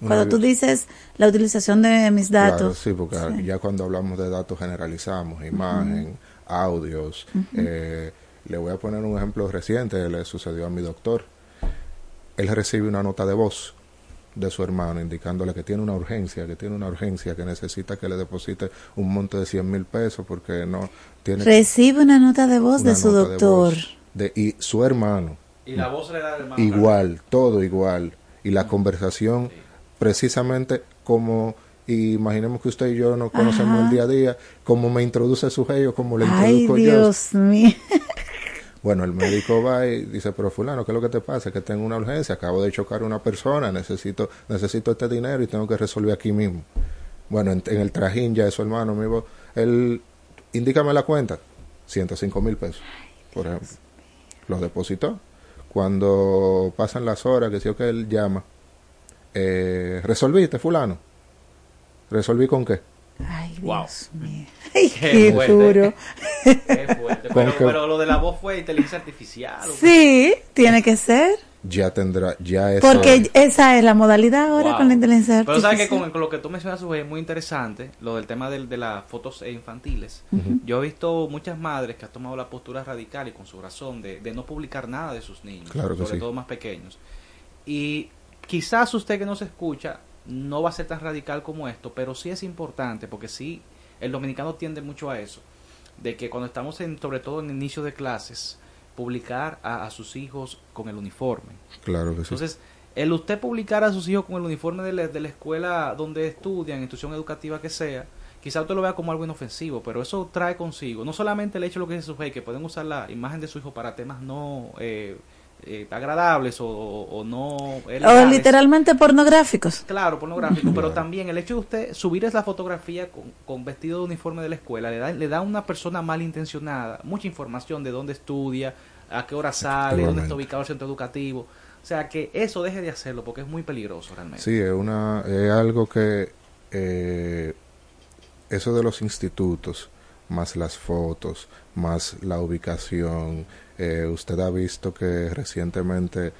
Cuando tú dices la utilización de mis datos. sí, porque ya cuando hablamos de datos generalizamos, imagen, audios. eh, le voy a poner un ejemplo reciente, le sucedió a mi doctor. Él recibe una nota de voz de su hermano indicándole que tiene una urgencia, que tiene una urgencia, que necesita que le deposite un monto de 100 mil pesos porque no tiene... Recibe una nota de voz de su doctor. De, y su hermano. Y la voz le da hermano. Igual, todo igual. Y la conversación precisamente como imaginemos que usted y yo no conocemos el día a día, como me introduce su jefe como le introduzco Ay, Dios mío. Bueno, el médico va y dice, pero fulano, ¿qué es lo que te pasa? Que tengo una urgencia, acabo de chocar a una persona, necesito, necesito este dinero y tengo que resolver aquí mismo. Bueno, en, el trajín ya de su hermano, amigo, él, indícame la cuenta, 105 mil pesos, por ejemplo. Los depositó. Cuando pasan las horas, que sí que él llama, eh, ¿resolviste, fulano? ¿Resolví con qué? Ay, Dios mío. Ay, qué, duro. Qué fuerte. Pero, pero, lo de la voz fue inteligencia artificial. Sí, tiene que ser. Ya tendrá, ya es. Porque esa es la modalidad ahora con la inteligencia artificial. Pero sabes que con, lo que tú mencionas, es muy interesante, lo del tema de, de las fotos infantiles. Yo he visto muchas madres que han tomado la postura radical y con su razón de, de no publicar nada de sus niños, sobre todo más pequeños. Y quizás usted que no se escucha no va a ser tan radical como esto, pero sí es importante porque sí, el dominicano tiende mucho a eso, de que cuando estamos en, sobre todo en inicio de clases, publicar a, sus hijos con el uniforme. Claro que sí. Entonces, el usted publicar a sus hijos con el uniforme de la, de la escuela donde estudian, institución educativa que sea, quizá usted lo vea como algo inofensivo, pero eso trae consigo, no solamente el hecho de lo que dice su que pueden usar la imagen de su hijo para temas no... Eh, eh, agradables o, no... O literalmente pornográficos. Claro, pornográficos, pero también el hecho de usted subir esa fotografía con, vestido de uniforme de la escuela le da, le da a una persona malintencionada mucha información de dónde estudia, a qué hora sale, dónde está ubicado el centro educativo. O sea, que eso deje de hacerlo porque es muy peligroso realmente. Sí, es, una, es algo que... Eh, eso de los institutos, más las fotos, más la ubicación, eh, usted ha visto que recientemente,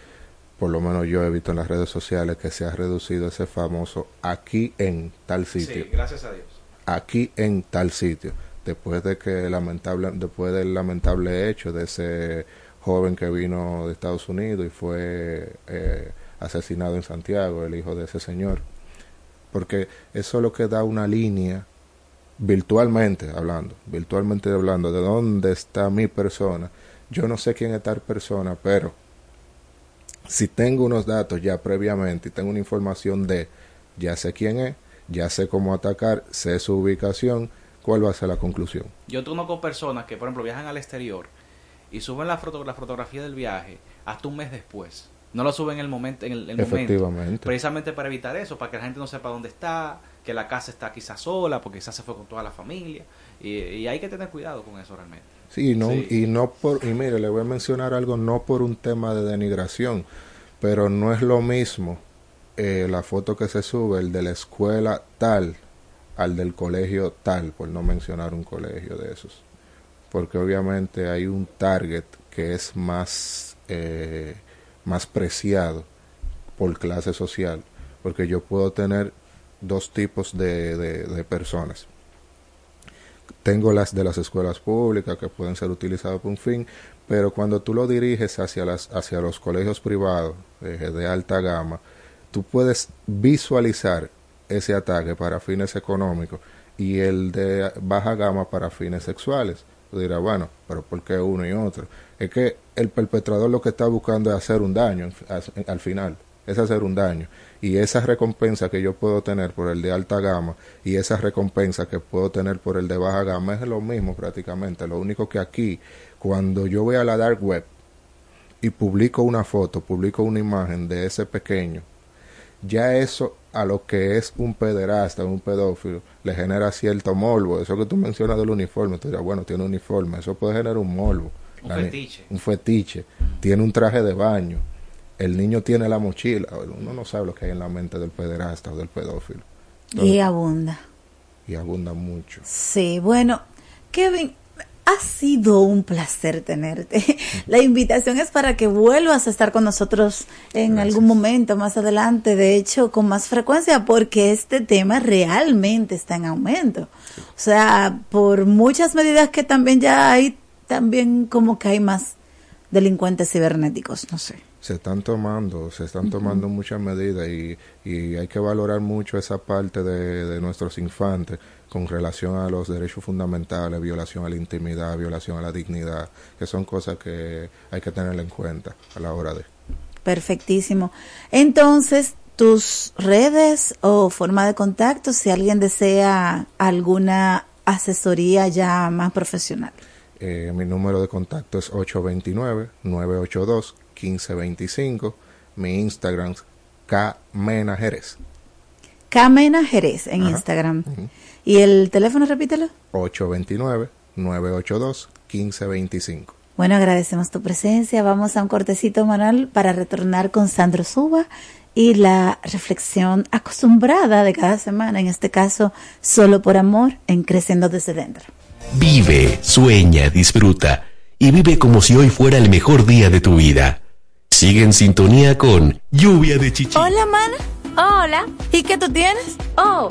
por lo menos yo he visto en las redes sociales, que se ha reducido ese famoso aquí en tal sitio. Sí, gracias a Dios. Aquí en tal sitio. Después de que lamentable, después del lamentable hecho de ese joven que vino de Estados Unidos y fue eh, asesinado en Santiago, el hijo de ese señor. Porque eso es lo que da una línea virtualmente hablando, virtualmente hablando, de dónde está mi persona yo no sé quién es tal persona, pero si tengo unos datos ya previamente y tengo una información de, ya sé quién es, ya sé cómo atacar, sé su ubicación, ¿cuál va a ser la conclusión? Yo conozco personas que, por ejemplo, viajan al exterior y suben la, foto, la fotografía del viaje hasta un mes después. No lo suben en el momento, en el, Efectivamente. Precisamente para evitar eso, para que la gente no sepa dónde está, que la casa está quizás sola, porque quizás se fue con toda la familia. y hay que tener cuidado con eso realmente. Sí, no, y no por, y mire, le voy a mencionar algo, no por un tema de denigración, pero no es lo mismo eh, la foto que se sube, el de la escuela tal, al del colegio tal, por no mencionar un colegio de esos. Porque obviamente hay un target que es más, eh, más preciado por clase social, porque yo puedo tener dos tipos de, de personas tengo las de las escuelas públicas que pueden ser utilizadas por un fin, pero cuando tú lo diriges hacia, las, hacia los colegios privados eh, de alta gama, tú puedes visualizar ese ataque para fines económicos y el de baja gama para fines sexuales. Tú dirás, bueno, pero ¿por qué uno y otro? Es que el perpetrador lo que está buscando es hacer un daño al final, es hacer un daño y esa recompensa que yo puedo tener por el de alta gama y esa recompensa que puedo tener por el de baja gama es lo mismo prácticamente. Lo único que aquí, cuando yo voy a la dark web y publico una foto, publico una imagen de ese pequeño, ya eso a lo que es un pederasta, un pedófilo, le genera cierto morbo. Eso que tú mencionas del uniforme, tú dirás, bueno, tiene un uniforme, eso puede generar un morbo. Un fetiche. Un fetiche. Tiene un traje de baño el niño tiene la mochila, uno no sabe lo que hay en la mente del pederasta o del pedófilo. y abunda. Y abunda mucho. Sí, bueno, Kevin, ha sido un placer tenerte. La invitación es para que vuelvas a estar con nosotros en algún momento más adelante, de hecho, con más frecuencia, porque este tema realmente está en aumento. O sea, por muchas medidas que también ya hay, también como que hay más delincuentes cibernéticos, no sé se están tomando, se están tomando muchas medidas y, y, hay que valorar mucho esa parte de, de, nuestros infantes con relación a los derechos fundamentales, violación a la intimidad, violación a la dignidad, que son cosas que hay que tener en cuenta a la hora de. Perfectísimo. Entonces, tus redes o forma de contacto, si alguien desea alguna asesoría ya más profesional. Eh, mi número de contacto es 829 982 1525. Mi Instagram, Kmena Jerez. Kmena Jerez en Instagram. ¿Y el teléfono, repítelo? 829-982-1525. Bueno, agradecemos tu presencia. Vamos a un cortecito, Manuel, para retornar con Sandro Suba y la reflexión acostumbrada de cada semana, en este caso, solo por amor, en Creciendo desde dentro. Vive, sueña, disfruta y vive como si hoy fuera el mejor día de tu vida. Sigue en sintonía con Lluvia de Chichi. Hola, mana. Hola. ¿Y qué tú tienes? Oh,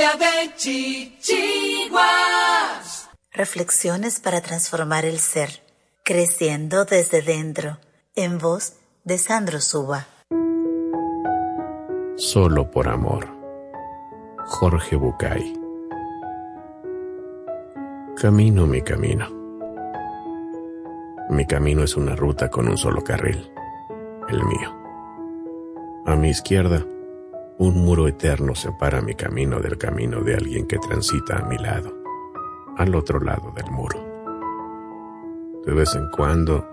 de Chichiguas. Reflexiones para transformar el ser, creciendo desde dentro, en voz de Sandro Suba. Solo por amor. Jorge Bucay. Camino mi camino. Mi camino es una ruta con un solo carril, el mío. A mi izquierda, un muro eterno separa mi camino del camino de alguien que transita a mi lado, al otro lado del muro. De vez en cuando,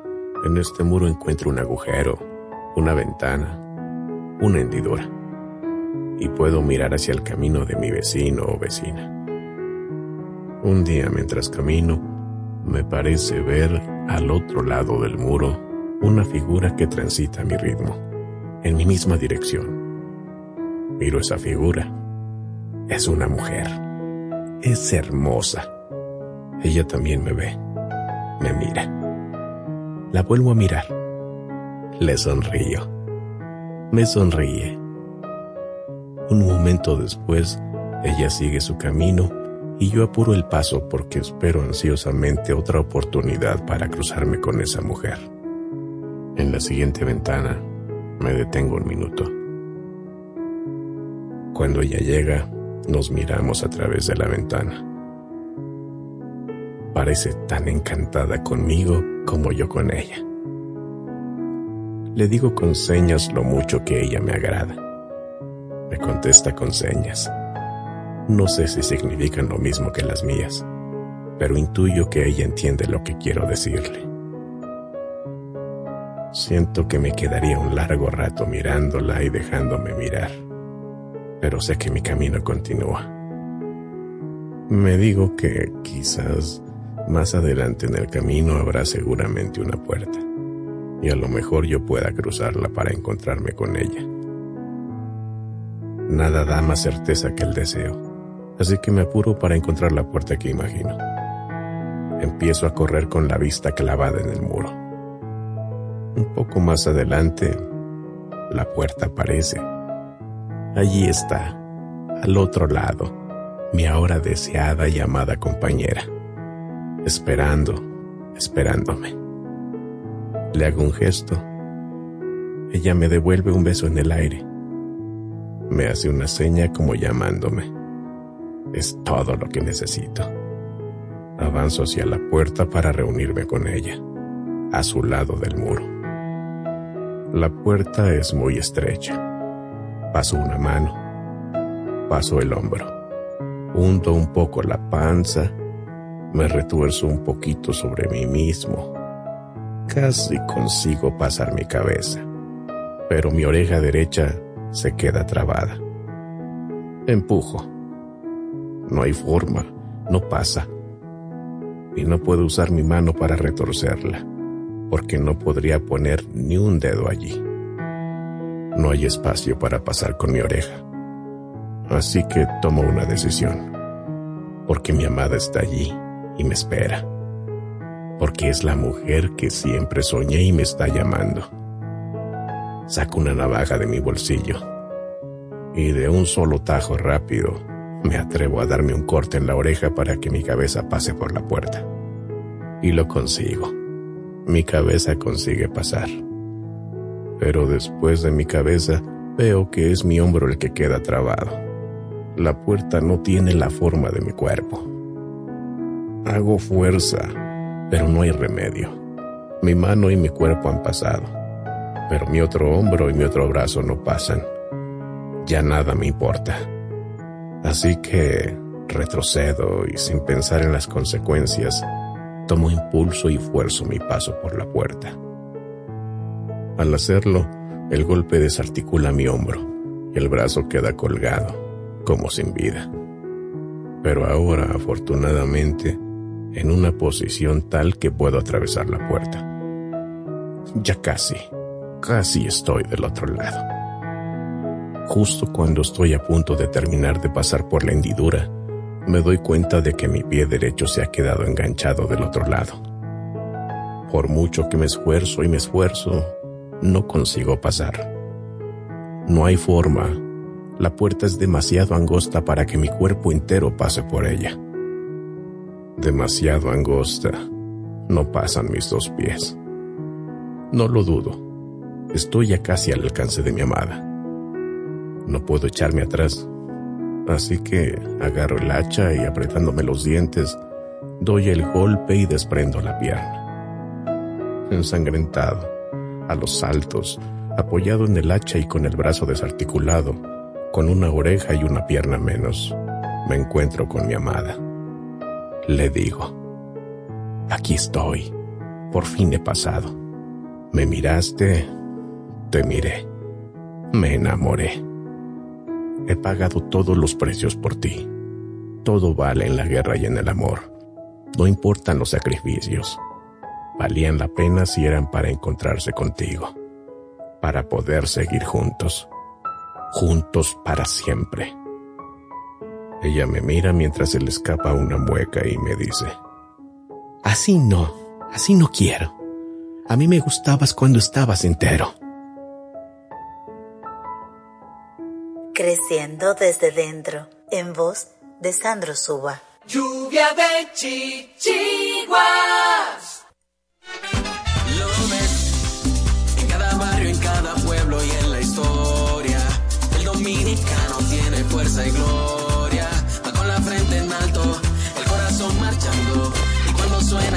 en este muro encuentro un agujero, una ventana, una hendidura y puedo mirar hacia el camino de mi vecino o vecina. Un día mientras camino, me parece ver al otro lado del muro una figura que transita mi ritmo, en mi misma dirección. Miro esa figura. Es una mujer. Es hermosa. Ella también me ve. Me mira. La vuelvo a mirar. Le sonrío. Me sonríe un momento después, ella sigue su camino y yo apuro el paso porque espero ansiosamente otra oportunidad para cruzarme con esa mujer. En la siguiente ventana me detengo un minuto. Cuando ella llega, nos miramos a través de la ventana. Parece tan encantada conmigo como yo con ella. Le digo con señas lo mucho que ella me agrada. Me contesta con señas. No sé si significan lo mismo que las mías, pero intuyo que ella entiende lo que quiero decirle. Siento que me quedaría un largo rato mirándola y dejándome mirar, pero sé que mi camino continúa. Me digo que quizás más adelante en el camino habrá seguramente una puerta, y a lo mejor yo pueda cruzarla para encontrarme con ella. Nada da más certeza que el deseo, así que me apuro para encontrar la puerta que imagino. Empiezo a correr con la vista clavada en el muro. Un poco más adelante, la puerta aparece. Allí está, al otro lado, mi ahora deseada y amada compañera, esperando, esperándome. Le hago un gesto. Ella me devuelve un beso en el aire me hace una seña como llamándome. Es todo lo que necesito. Avanzo hacia la puerta para reunirme con ella, a su lado del muro. La puerta es muy estrecha. Paso una mano, paso el hombro, hundo un poco la panza, me retuerzo un poquito sobre mí mismo. Casi consigo pasar mi cabeza, pero mi oreja derecha se queda trabada. Empujo. No hay forma, no pasa. Y no puedo usar mi mano para retorcerla, porque no podría poner ni un dedo allí. No hay espacio para pasar con mi oreja. Así que tomo una decisión, porque mi amada está allí y me espera, porque es la mujer que siempre soñé y me está llamando Saco una navaja de mi bolsillo y de un solo tajo rápido me atrevo a darme un corte en la oreja para que mi cabeza pase por la puerta. Y lo consigo. Mi cabeza consigue pasar. Pero después de mi cabeza veo que es mi hombro el que queda trabado. La puerta no tiene la forma de mi cuerpo. Hago fuerza, pero no hay remedio. Mi mano y mi cuerpo han pasado pero mi otro hombro y mi otro brazo no pasan. Ya nada me importa. Así que retrocedo y sin pensar en las consecuencias, tomo impulso y fuerzo mi paso por la puerta. Al hacerlo, el golpe desarticula mi hombro y el brazo queda colgado, como sin vida. Pero ahora, afortunadamente, en una posición tal que puedo atravesar la puerta. Ya casi. Casi estoy del otro lado. Justo cuando estoy a punto de terminar de pasar por la hendidura, me doy cuenta de que mi pie derecho se ha quedado enganchado del otro lado. Por mucho que me esfuerzo y me esfuerzo, no consigo pasar. No hay forma. La puerta es demasiado angosta para que mi cuerpo entero pase por ella. Demasiado angosta. No pasan mis dos pies. No lo dudo. Estoy ya casi al alcance de mi amada. No puedo echarme atrás. Así que agarro el hacha y apretándome los dientes, doy el golpe y desprendo la pierna. Ensangrentado, a los saltos, apoyado en el hacha y con el brazo desarticulado, con una oreja y una pierna menos, me encuentro con mi amada. Le digo, aquí estoy, por fin he pasado. Me miraste, te miré, me enamoré. He pagado todos los precios por ti. Todo vale en la guerra y en el amor. No importan los sacrificios. Valían la pena si eran para encontrarse contigo, para poder seguir juntos, juntos para siempre. Ella me mira mientras se le escapa una mueca y me dice, Así no, así no quiero. A mí me gustabas cuando estabas entero. Creciendo desde dentro, en voz de Sandro Suba. Lluvia de chichiguas. Lo ves en cada barrio, en cada pueblo y en la historia. El dominicano tiene fuerza y gloria. Va con la frente en alto, el corazón marchando. Y cuando suena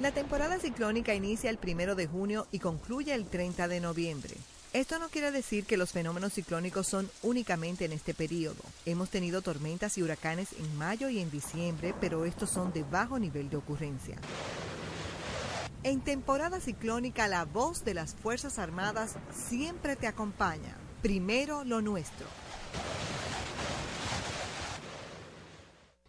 La temporada ciclónica inicia el primero de junio y concluye el 30 de noviembre. Esto no quiere decir que los fenómenos ciclónicos son únicamente en este periodo. Hemos tenido tormentas y huracanes en mayo y en diciembre, pero estos son de bajo nivel de ocurrencia. En temporada ciclónica, la voz de las Fuerzas Armadas siempre te acompaña. Primero lo nuestro.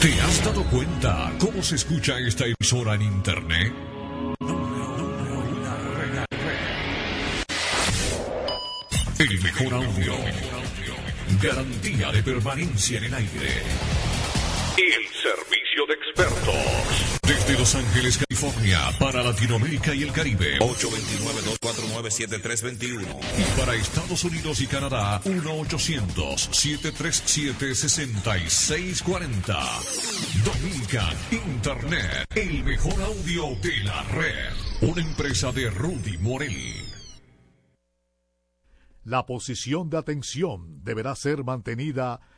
¿Te has dado cuenta cómo se escucha esta emisora en internet? El mejor audio. Garantía de permanencia en el aire. El servicio de expertos. Desde Los Ángeles, California, para Latinoamérica y el Caribe. 829-249-7321. Y para Estados Unidos y Canadá, 1-800-737-6640. Dominican Internet, el mejor audio de la red. Una empresa de Rudy Morel. La posición de atención deberá ser mantenida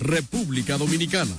República Dominicana.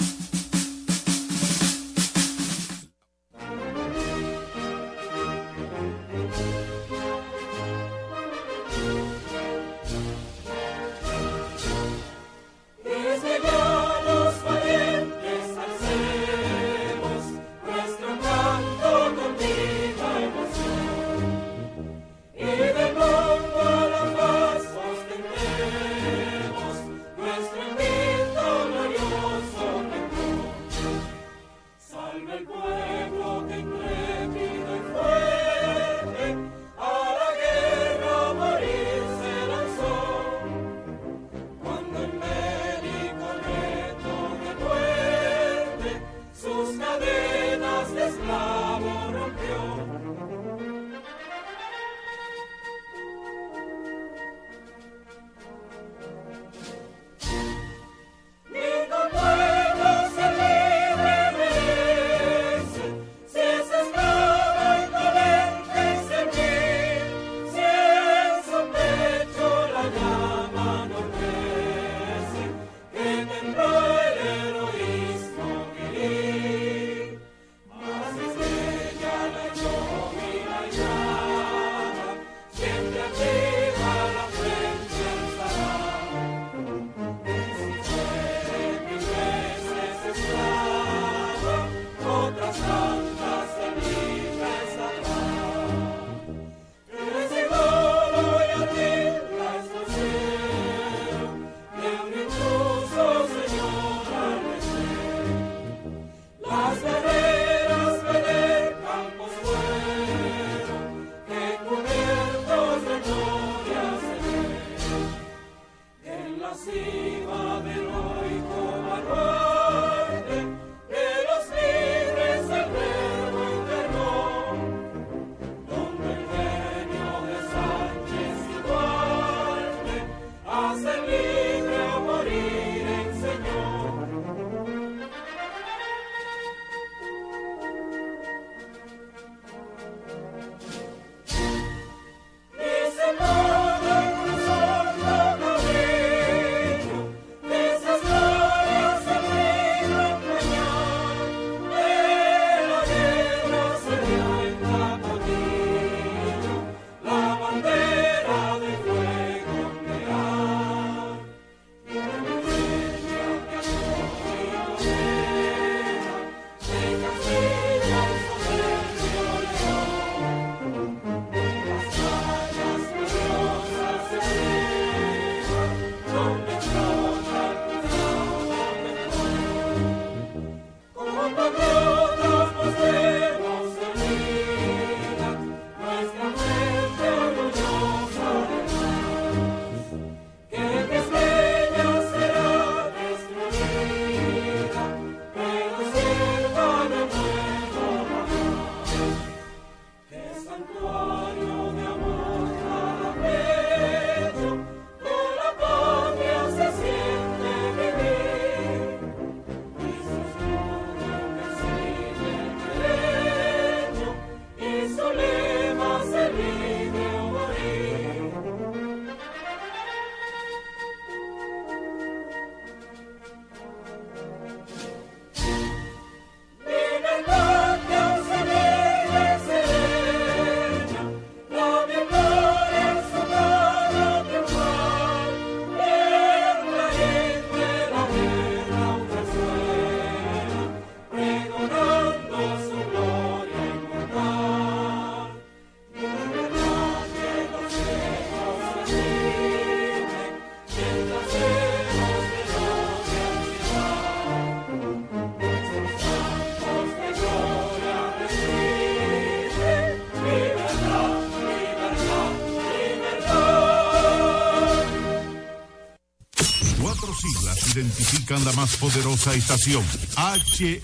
La más poderosa estación,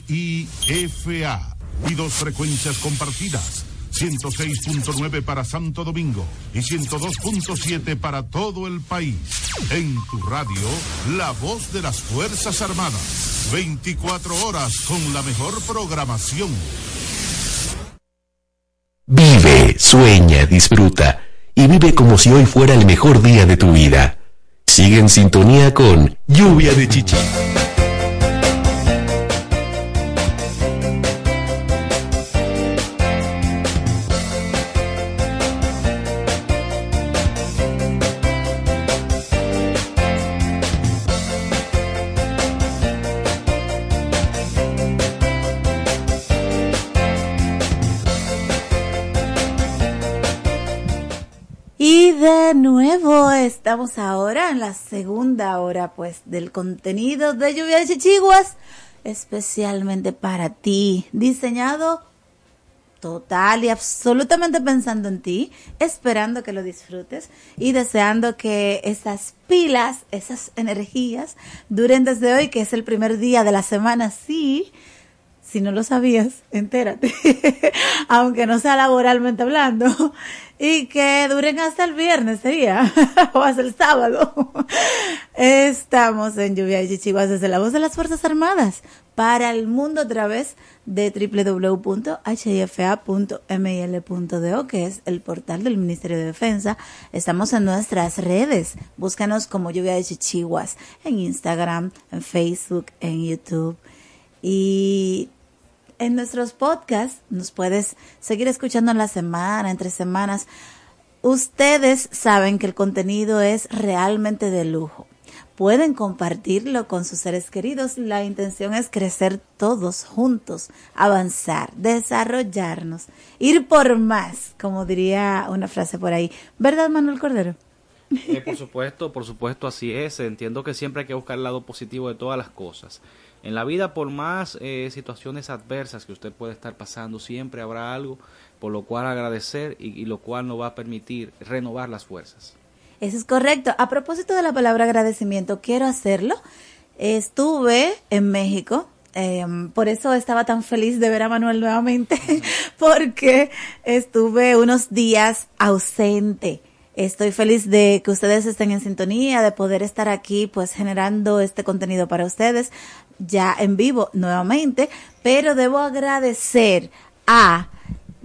HIFA, y dos frecuencias compartidas. 106.9 para Santo Domingo y 102.7 para todo el país. En tu radio, la voz de las Fuerzas Armadas. 24 horas con la mejor programación. Vive, sueña, disfruta y vive como si hoy fuera el mejor día de tu vida. Sigue en sintonía con Lluvia de Chichi. Ahora en la segunda hora pues del contenido de Lluvia de Chichiguas, especialmente para ti, diseñado total y absolutamente pensando en ti, esperando que lo disfrutes y deseando que esas pilas, esas energías duren desde hoy, que es el primer día de la semana, sí. Si no lo sabías, entérate, aunque no sea laboralmente hablando, y que duren hasta el viernes sería, o hasta el sábado. Estamos en Lluvia de Chichiguas desde la voz de las Fuerzas Armadas para el mundo a través de www.hifa.mil.do, que es el portal del Ministerio de Defensa. Estamos en nuestras redes. Búscanos como Lluvia de Chichiguas en Instagram, en Facebook, en YouTube. Y en nuestros podcasts nos puedes seguir escuchando en la semana, entre semanas. Ustedes saben que el contenido es realmente de lujo. Pueden compartirlo con sus seres queridos. La intención es crecer todos juntos, avanzar, desarrollarnos, ir por más, como diría una frase por ahí. ¿Verdad, Manuel Cordero? Eh, por supuesto, por supuesto, así es. Entiendo que siempre hay que buscar el lado positivo de todas las cosas. En la vida, por más eh, situaciones adversas que usted puede estar pasando, siempre habrá algo por lo cual agradecer y, lo cual nos va a permitir renovar las fuerzas. Eso es correcto. A propósito de la palabra agradecimiento, quiero hacerlo. Estuve en México, eh, por eso estaba tan feliz de ver a Manuel nuevamente, porque estuve unos días ausente. Estoy feliz de que ustedes estén en sintonía, de poder estar aquí pues generando este contenido para ustedes ya en vivo nuevamente, pero debo agradecer a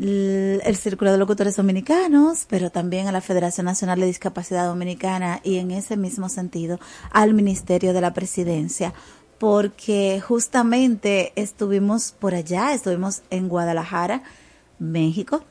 el Círculo de Locutores Dominicanos, pero también a la Federación Nacional de Discapacidad Dominicana y en ese mismo sentido al Ministerio de la Presidencia, porque justamente estuvimos por allá, estuvimos en Guadalajara, México,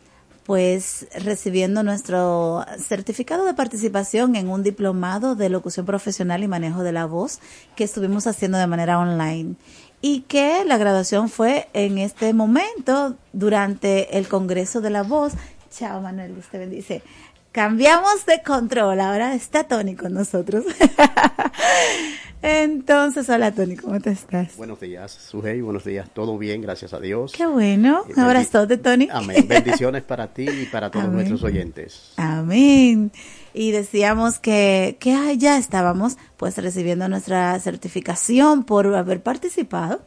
pues recibiendo nuestro certificado de participación en un diplomado de locución profesional y manejo de la voz que estuvimos haciendo de manera online y que la graduación fue en este momento durante el Congreso de la Voz. Chao Manuel, usted bendice. Cambiamos de control, ahora está Tony con nosotros. Entonces, hola Tony, ¿cómo te estás? Buenos días, Sujei, buenos días, todo bien, gracias a Dios. Qué bueno, ahora es todo, Tony. Amén, bendiciones para ti y para todos Amén. nuestros oyentes. Amén. Y decíamos que, que ah, ya estábamos pues recibiendo nuestra certificación por haber participado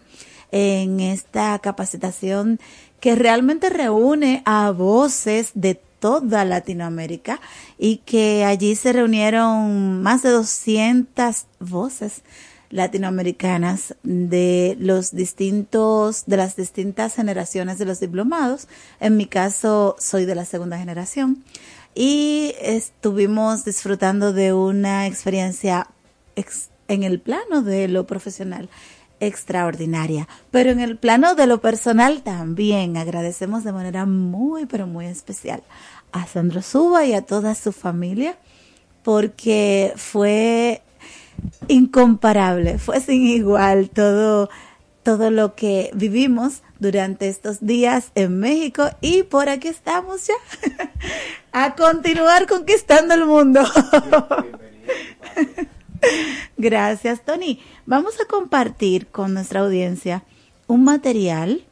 en esta capacitación que realmente reúne a voces de toda Latinoamérica y que allí se reunieron más de 200 voces latinoamericanas de los distintos de las distintas generaciones de los diplomados. En mi caso soy de la segunda generación y estuvimos disfrutando de una experiencia ex- en el plano de lo profesional extraordinaria, pero en el plano de lo personal también agradecemos de manera muy, pero muy especial a Sandro Suba y a toda su familia porque fue incomparable, fue sin igual todo, todo lo que vivimos durante estos días en México y por aquí estamos ya a continuar conquistando el mundo. Gracias, Tony. Vamos a compartir con nuestra audiencia un material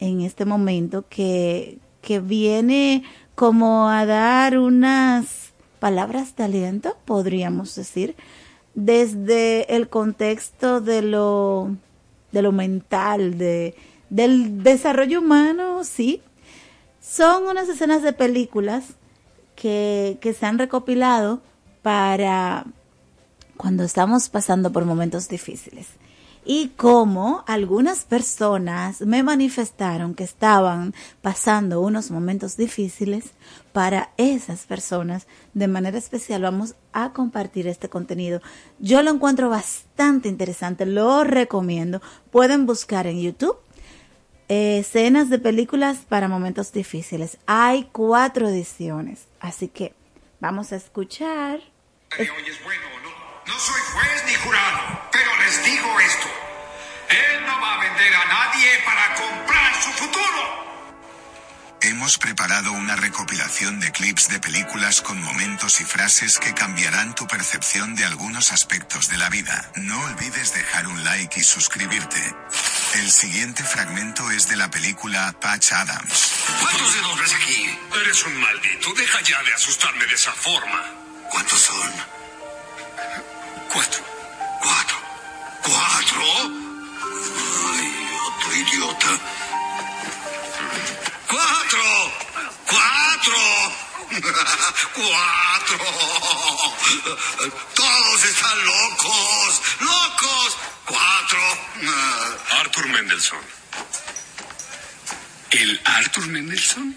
en este momento que, que viene como a dar unas palabras de aliento, podríamos decir, desde el contexto de lo, de lo mental, de, del desarrollo humano, sí. Son unas escenas de películas que, que se han recopilado para cuando estamos pasando por momentos difíciles y cómo algunas personas me manifestaron que estaban pasando unos momentos difíciles. Para esas personas, de manera especial, vamos a compartir este contenido. Yo lo encuentro bastante interesante, lo recomiendo. Pueden buscar en YouTube eh, escenas de películas para momentos difíciles. Hay cuatro ediciones, así que vamos a escuchar. Soy juez ni jurado, pero les digo esto. Él no va a vender a nadie para comprar su futuro. Hemos preparado una recopilación de clips de películas con momentos y frases que cambiarán tu percepción de algunos aspectos de la vida. No olvides dejar un like y suscribirte. El siguiente fragmento es de la película Patch Adams. ¿Cuántos dedos ves aquí? Eres un maldito. Deja ya de asustarme de esa forma. ¿Cuántos son? Cuatro. ¿Cuatro? ¿Cuatro? Ay, otro idiota. ¡Cuatro! ¡Cuatro! ¡Cuatro! Todos están locos. ¡Locos! ¡Cuatro! Arthur Mendelssohn. ¿El Arthur Mendelssohn?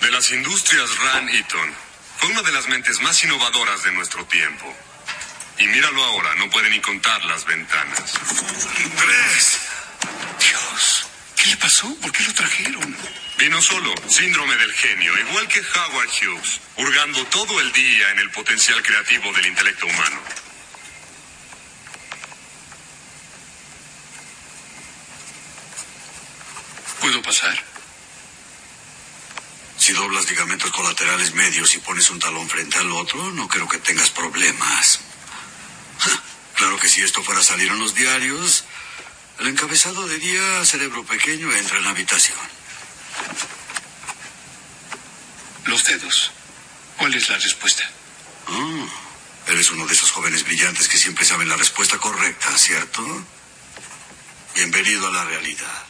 De las industrias Ran Eaton. Fue una de las mentes más innovadoras de nuestro tiempo. Y míralo ahora, no puede ni contar las ventanas. ¡Tres! Dios, ¿qué le pasó? ¿Por qué lo trajeron? Vino solo, síndrome del genio, igual que Howard Hughes, hurgando todo el día en el potencial creativo del intelecto humano. ¿Puedo pasar? Si doblas ligamentos colaterales medios y pones un talón frente al otro, no creo que tengas problemas. Claro que si esto fuera a salir en los diarios, el encabezado diría cerebro pequeño entra en la habitación. Los dedos. ¿Cuál es la respuesta? Ah, eres uno de esos jóvenes brillantes que siempre saben la respuesta correcta, ¿cierto? Bienvenido a la realidad.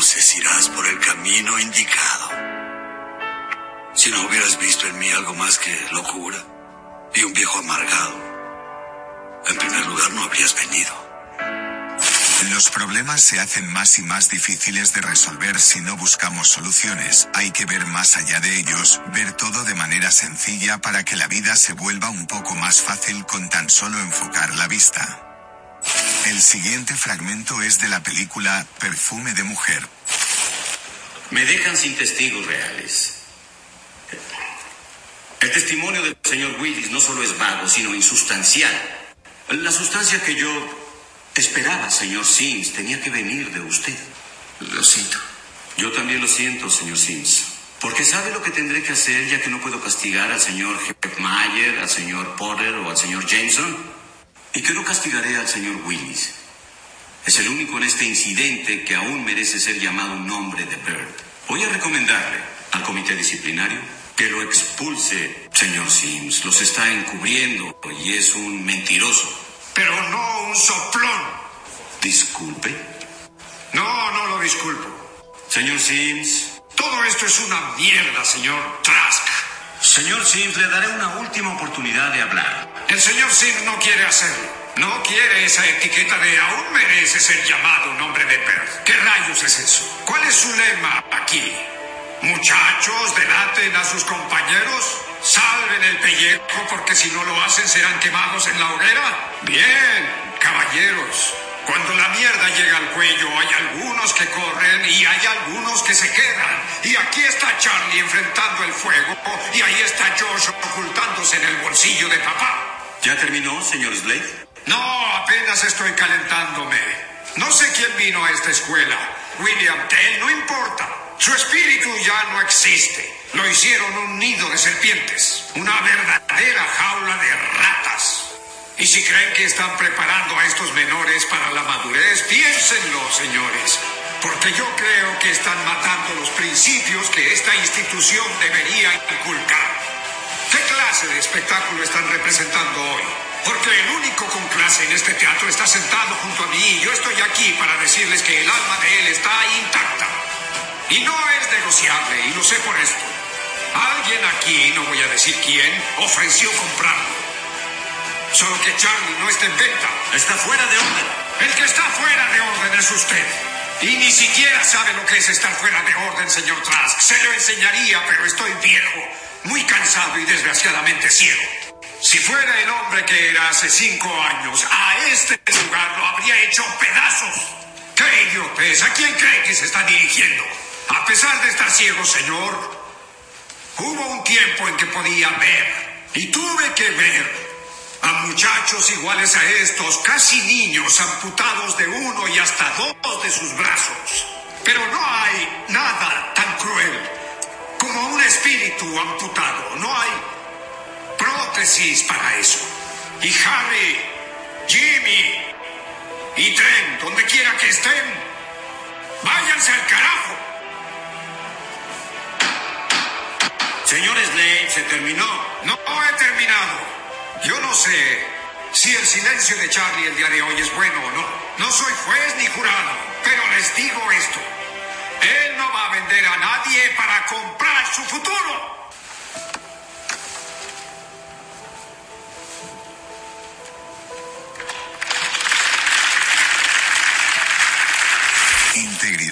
Entonces irás por el camino indicado. Si no hubieras visto en mí algo más que locura y un viejo amargado, en primer lugar no habrías venido. Los problemas se hacen más y más difíciles de resolver si no buscamos soluciones. Hay que ver más allá de ellos, ver todo de manera sencilla para que la vida se vuelva un poco más fácil con tan solo enfocar la vista. El siguiente fragmento es de la película Perfume de Mujer. Me dejan sin testigos reales. El testimonio del señor Willis no solo es vago, sino insustancial. La sustancia que yo esperaba, señor Sims, tenía que venir de usted. Lo siento. Yo también lo siento, señor Sims. Porque sabe lo que tendré que hacer ya que no puedo castigar al señor Mayer, al señor Potter o al señor Jameson. Y que no castigaré al señor Willis. Es el único en este incidente que aún merece ser llamado un nombre de Bird. Voy a recomendarle al comité disciplinario que lo expulse, señor Sims. Los está encubriendo y es un mentiroso. Pero no un soplón. Disculpe. No, no lo disculpo. Señor Sims. Todo esto es una mierda, señor Trask. Señor Sims, le daré una última oportunidad de hablar. El señor Sims no quiere hacerlo. No quiere esa etiqueta de aún merece ser llamado un hombre de Perth. ¿Qué rayos es eso? ¿Cuál es su lema aquí? Muchachos, delaten a sus compañeros. Salven el pellejo porque si no lo hacen serán quemados en la hoguera. Bien, caballeros. Cuando la mierda llega al cuello hay algunos que corren y hay algunos que se quedan. Y aquí está Charlie enfrentando el fuego y ahí está Josh ocultándose en el bolsillo de papá. ¿Ya terminó, señor Slade? No, apenas estoy calentándome. No sé quién vino a esta escuela. William Tell, no importa. Su espíritu ya no existe. Lo hicieron un nido de serpientes. Una verdadera jaula de ratas. Y si creen que están preparando a estos menores para la madurez, piénsenlo, señores. Porque yo creo que están matando los principios que esta institución debería inculcar. ¿Qué clase de espectáculo están representando hoy? Porque el único con clase en este teatro está sentado junto a mí y yo estoy aquí para decirles que el alma de él está intacta. Y no es negociable, y lo sé por esto. Alguien aquí, no voy a decir quién, ofreció comprarlo. Solo que Charlie no está en venta. Está fuera de orden. El que está fuera de orden es usted. Y ni siquiera sabe lo que es estar fuera de orden, señor Trask. Se lo enseñaría, pero estoy viejo, muy cansado y desgraciadamente ciego. Si fuera el hombre que era hace cinco años, a este lugar lo habría hecho pedazos. ¡Qué idiotez! ¿A quién cree que se está dirigiendo? A pesar de estar ciego, señor, hubo un tiempo en que podía ver. Y tuve que ver a muchachos iguales a estos, casi niños, amputados de uno y hasta dos de sus brazos. Pero no hay nada tan cruel como un espíritu amputado. No hay prótesis para eso. Y Harry, Jimmy y Trent, donde quiera que estén, váyanse al carajo. Señor Slade, ¿se terminó? No he terminado. Yo no sé si el silencio de Charlie el día de hoy es bueno o no. No soy juez ni jurado, pero les digo esto. Él no va a vender a nadie para comprar su futuro.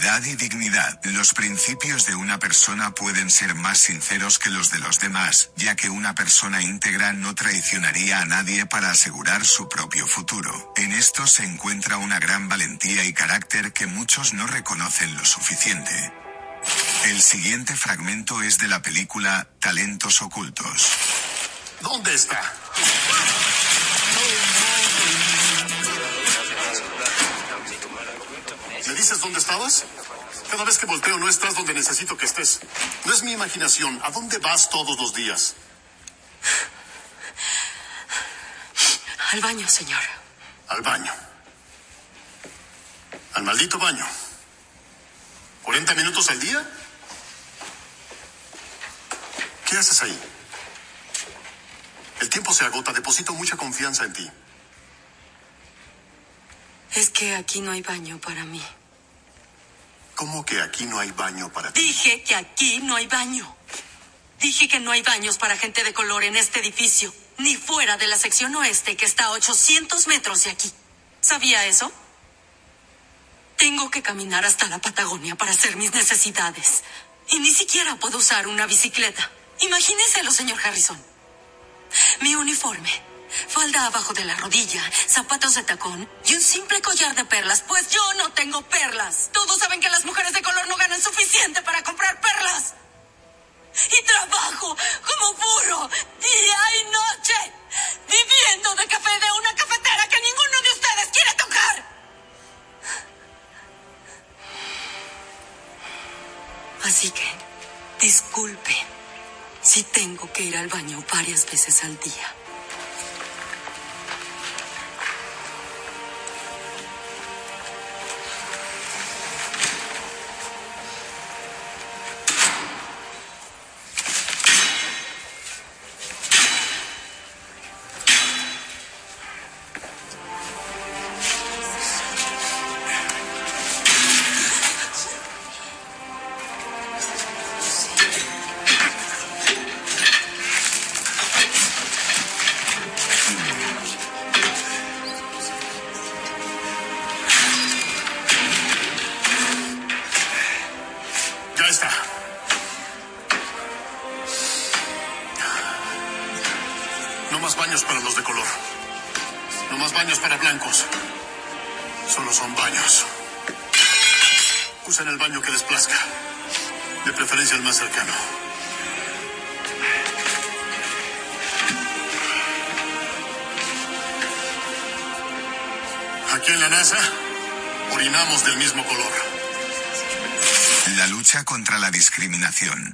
Y dignidad. Los principios de una persona pueden ser más sinceros que los de los demás, ya que una persona íntegra no traicionaría a nadie para asegurar su propio futuro. En esto se encuentra una gran valentía y carácter que muchos no reconocen lo suficiente. El siguiente fragmento es de la película Talentos Ocultos. ¿Dónde está? ¿Me dices dónde estabas? Cada vez que volteo no estás donde necesito que estés. No es mi imaginación. ¿A dónde vas todos los días? Al baño, señor. Al baño. Al maldito baño. ¿40 minutos al día? ¿Qué haces ahí? El tiempo se agota. Deposito mucha confianza en ti. Es que aquí no hay baño para mí. ¿Cómo que aquí no hay baño para ti? Dije que aquí no hay baño. Dije que no hay baños para gente de color en este edificio, ni fuera de la sección oeste que está a 800 metros de aquí. ¿Sabía eso? Tengo que caminar hasta la Patagonia para hacer mis necesidades. Y ni siquiera puedo usar una bicicleta. Imagínenselo, señor Harrison. Mi uniforme, falda abajo de la rodilla, zapatos de tacón y un simple collar de perlas, pues yo no tengo perlas. Todos saben que las mujeres de color no ganan suficiente para comprar perlas. Y trabajo como burro día y noche, viviendo de café de una cafetera que ninguno de ustedes quiere tocar. Así que Disculpe si tengo que ir al baño varias veces al día.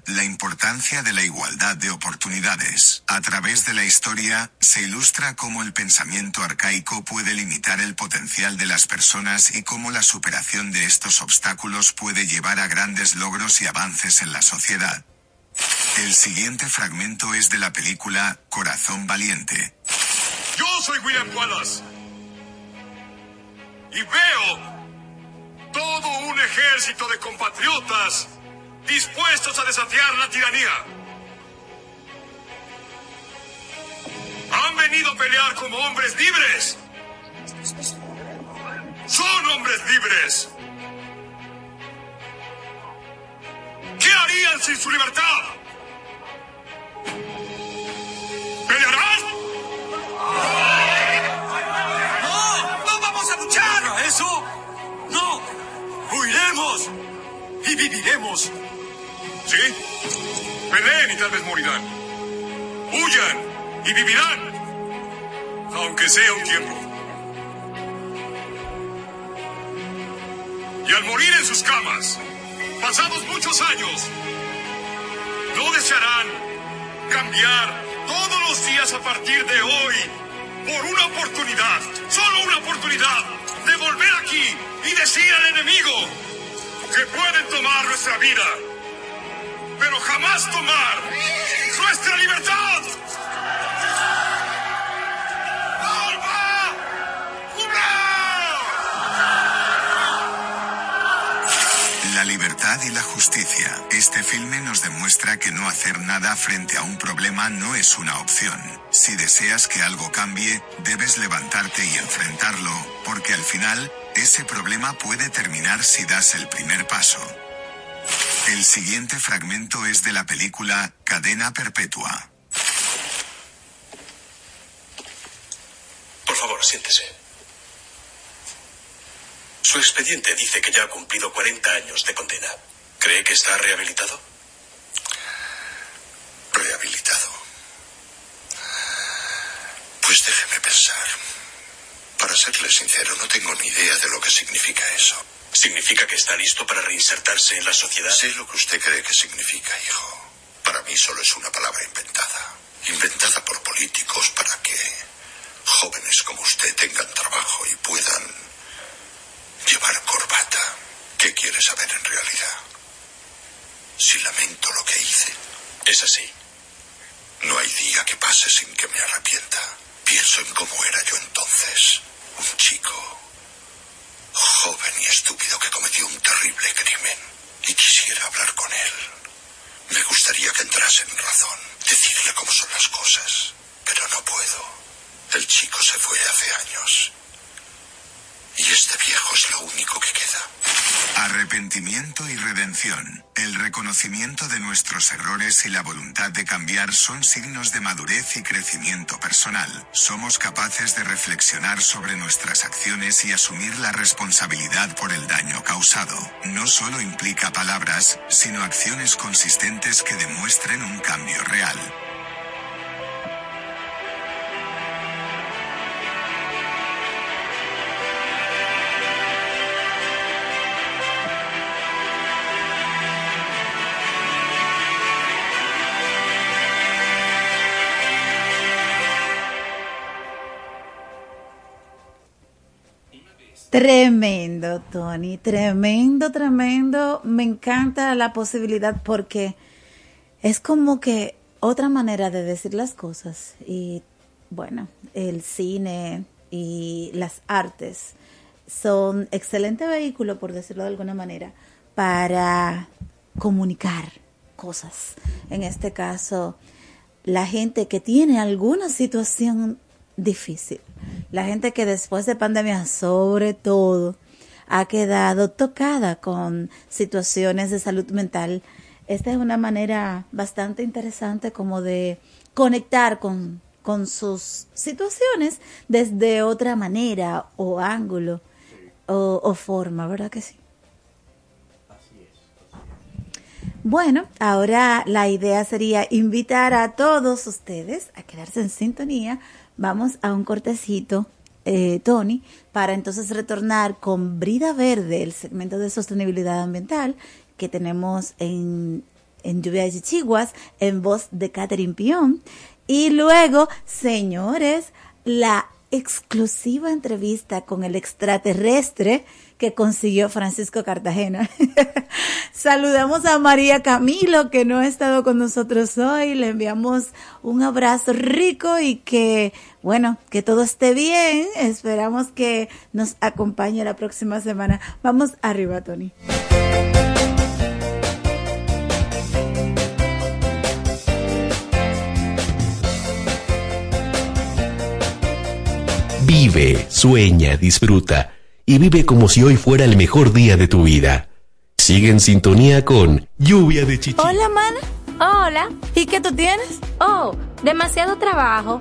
La importancia de la igualdad de oportunidades. A través de la historia, se ilustra cómo el pensamiento arcaico puede limitar el potencial de las personas y cómo la superación de estos obstáculos puede llevar a grandes logros y avances en la sociedad. El siguiente fragmento es de la película Corazón Valiente. Yo soy William Wallace. Y veo todo un ejército de compatriotas dispuestos a desafiar la tiranía. Han venido a pelear como hombres libres. Son hombres libres. ¿Qué harían sin su libertad? ¿Pelearán? ¡No! ¡No vamos a luchar! ¿A eso? ¡No! ¡Huiremos! ¡Y viviremos! ¿Sí? Peleen y tal vez morirán. Huyan y vivirán. Aunque sea un tiempo. Y al morir en sus camas, pasados muchos años, no desearán cambiar todos los días a partir de hoy por una oportunidad, solo una oportunidad, de volver aquí y decir al enemigo que pueden tomar nuestra vida, pero jamás tomar nuestra libertad. La libertad y la justicia. Este filme nos demuestra que no hacer nada frente a un problema no es una opción. Si deseas que algo cambie, debes levantarte y enfrentarlo, porque al final, ese problema puede terminar si das el primer paso. El siguiente fragmento es de la película Cadena Perpetua. Por favor, siéntese. Su expediente dice que ya ha cumplido 40 años de condena. ¿Cree que está rehabilitado? Rehabilitado. Pues déjeme pensar. Para serle sincero, no tengo ni idea de lo que significa eso. ¿Significa que está listo para reinsertarse en la sociedad? Sé lo que usted cree que significa, hijo. Para mí solo es una palabra inventada. Inventada por políticos para que jóvenes como usted tengan trabajo y puedan llevar corbata. ¿Qué quiere saber en realidad? Si lamento lo que hice. Es así. No hay día que pase sin que me arrepienta. Pienso en cómo era yo entonces. Un chico joven y estúpido que cometió un terrible crimen. Y quisiera hablar con él. Me gustaría que entrase en razón, decirle cómo son las cosas. Pero no puedo. El chico se fue hace años. Y este viejo es lo único que queda. Arrepentimiento y redención. El reconocimiento de nuestros errores y la voluntad de cambiar son signos de madurez y crecimiento personal. Somos capaces de reflexionar sobre nuestras acciones y asumir la responsabilidad por el daño causado. No solo implica palabras, sino acciones consistentes que demuestren un cambio real. Tremendo, Tony, tremendo, tremendo. Me encanta la posibilidad porque es como que otra manera de decir las cosas. Y bueno, el cine y las artes son excelente vehículo, por decirlo de alguna manera, para comunicar cosas. En este caso, la gente que tiene alguna situación difícil. La gente que después de pandemia, sobre todo, ha quedado tocada con situaciones de salud mental. Esta es una manera bastante interesante como de conectar con, con sus situaciones desde otra manera o ángulo o, o forma, ¿verdad que sí? Bueno, ahora la idea sería invitar a todos ustedes a quedarse en sintonía Vamos a un cortecito, eh, Tony, para entonces retornar con Brida Verde, el segmento de sostenibilidad ambiental que tenemos en, en Lluvia de Chichiguas, en voz de Catherine Pion. Y luego, señores, la exclusiva entrevista con el extraterrestre que consiguió Francisco Cartagena. Saludamos a María Camilo, que no ha estado con nosotros hoy. Le enviamos un abrazo rico y que, bueno, que todo esté bien. Esperamos que nos acompañe la próxima semana. Vamos arriba, Tony. Vive, sueña, disfruta y vive como si hoy fuera el mejor día de tu vida. Sigue en sintonía con Lluvia de Chichi. Hola, mana. Hola. ¿Y qué tú tienes? Oh, demasiado trabajo,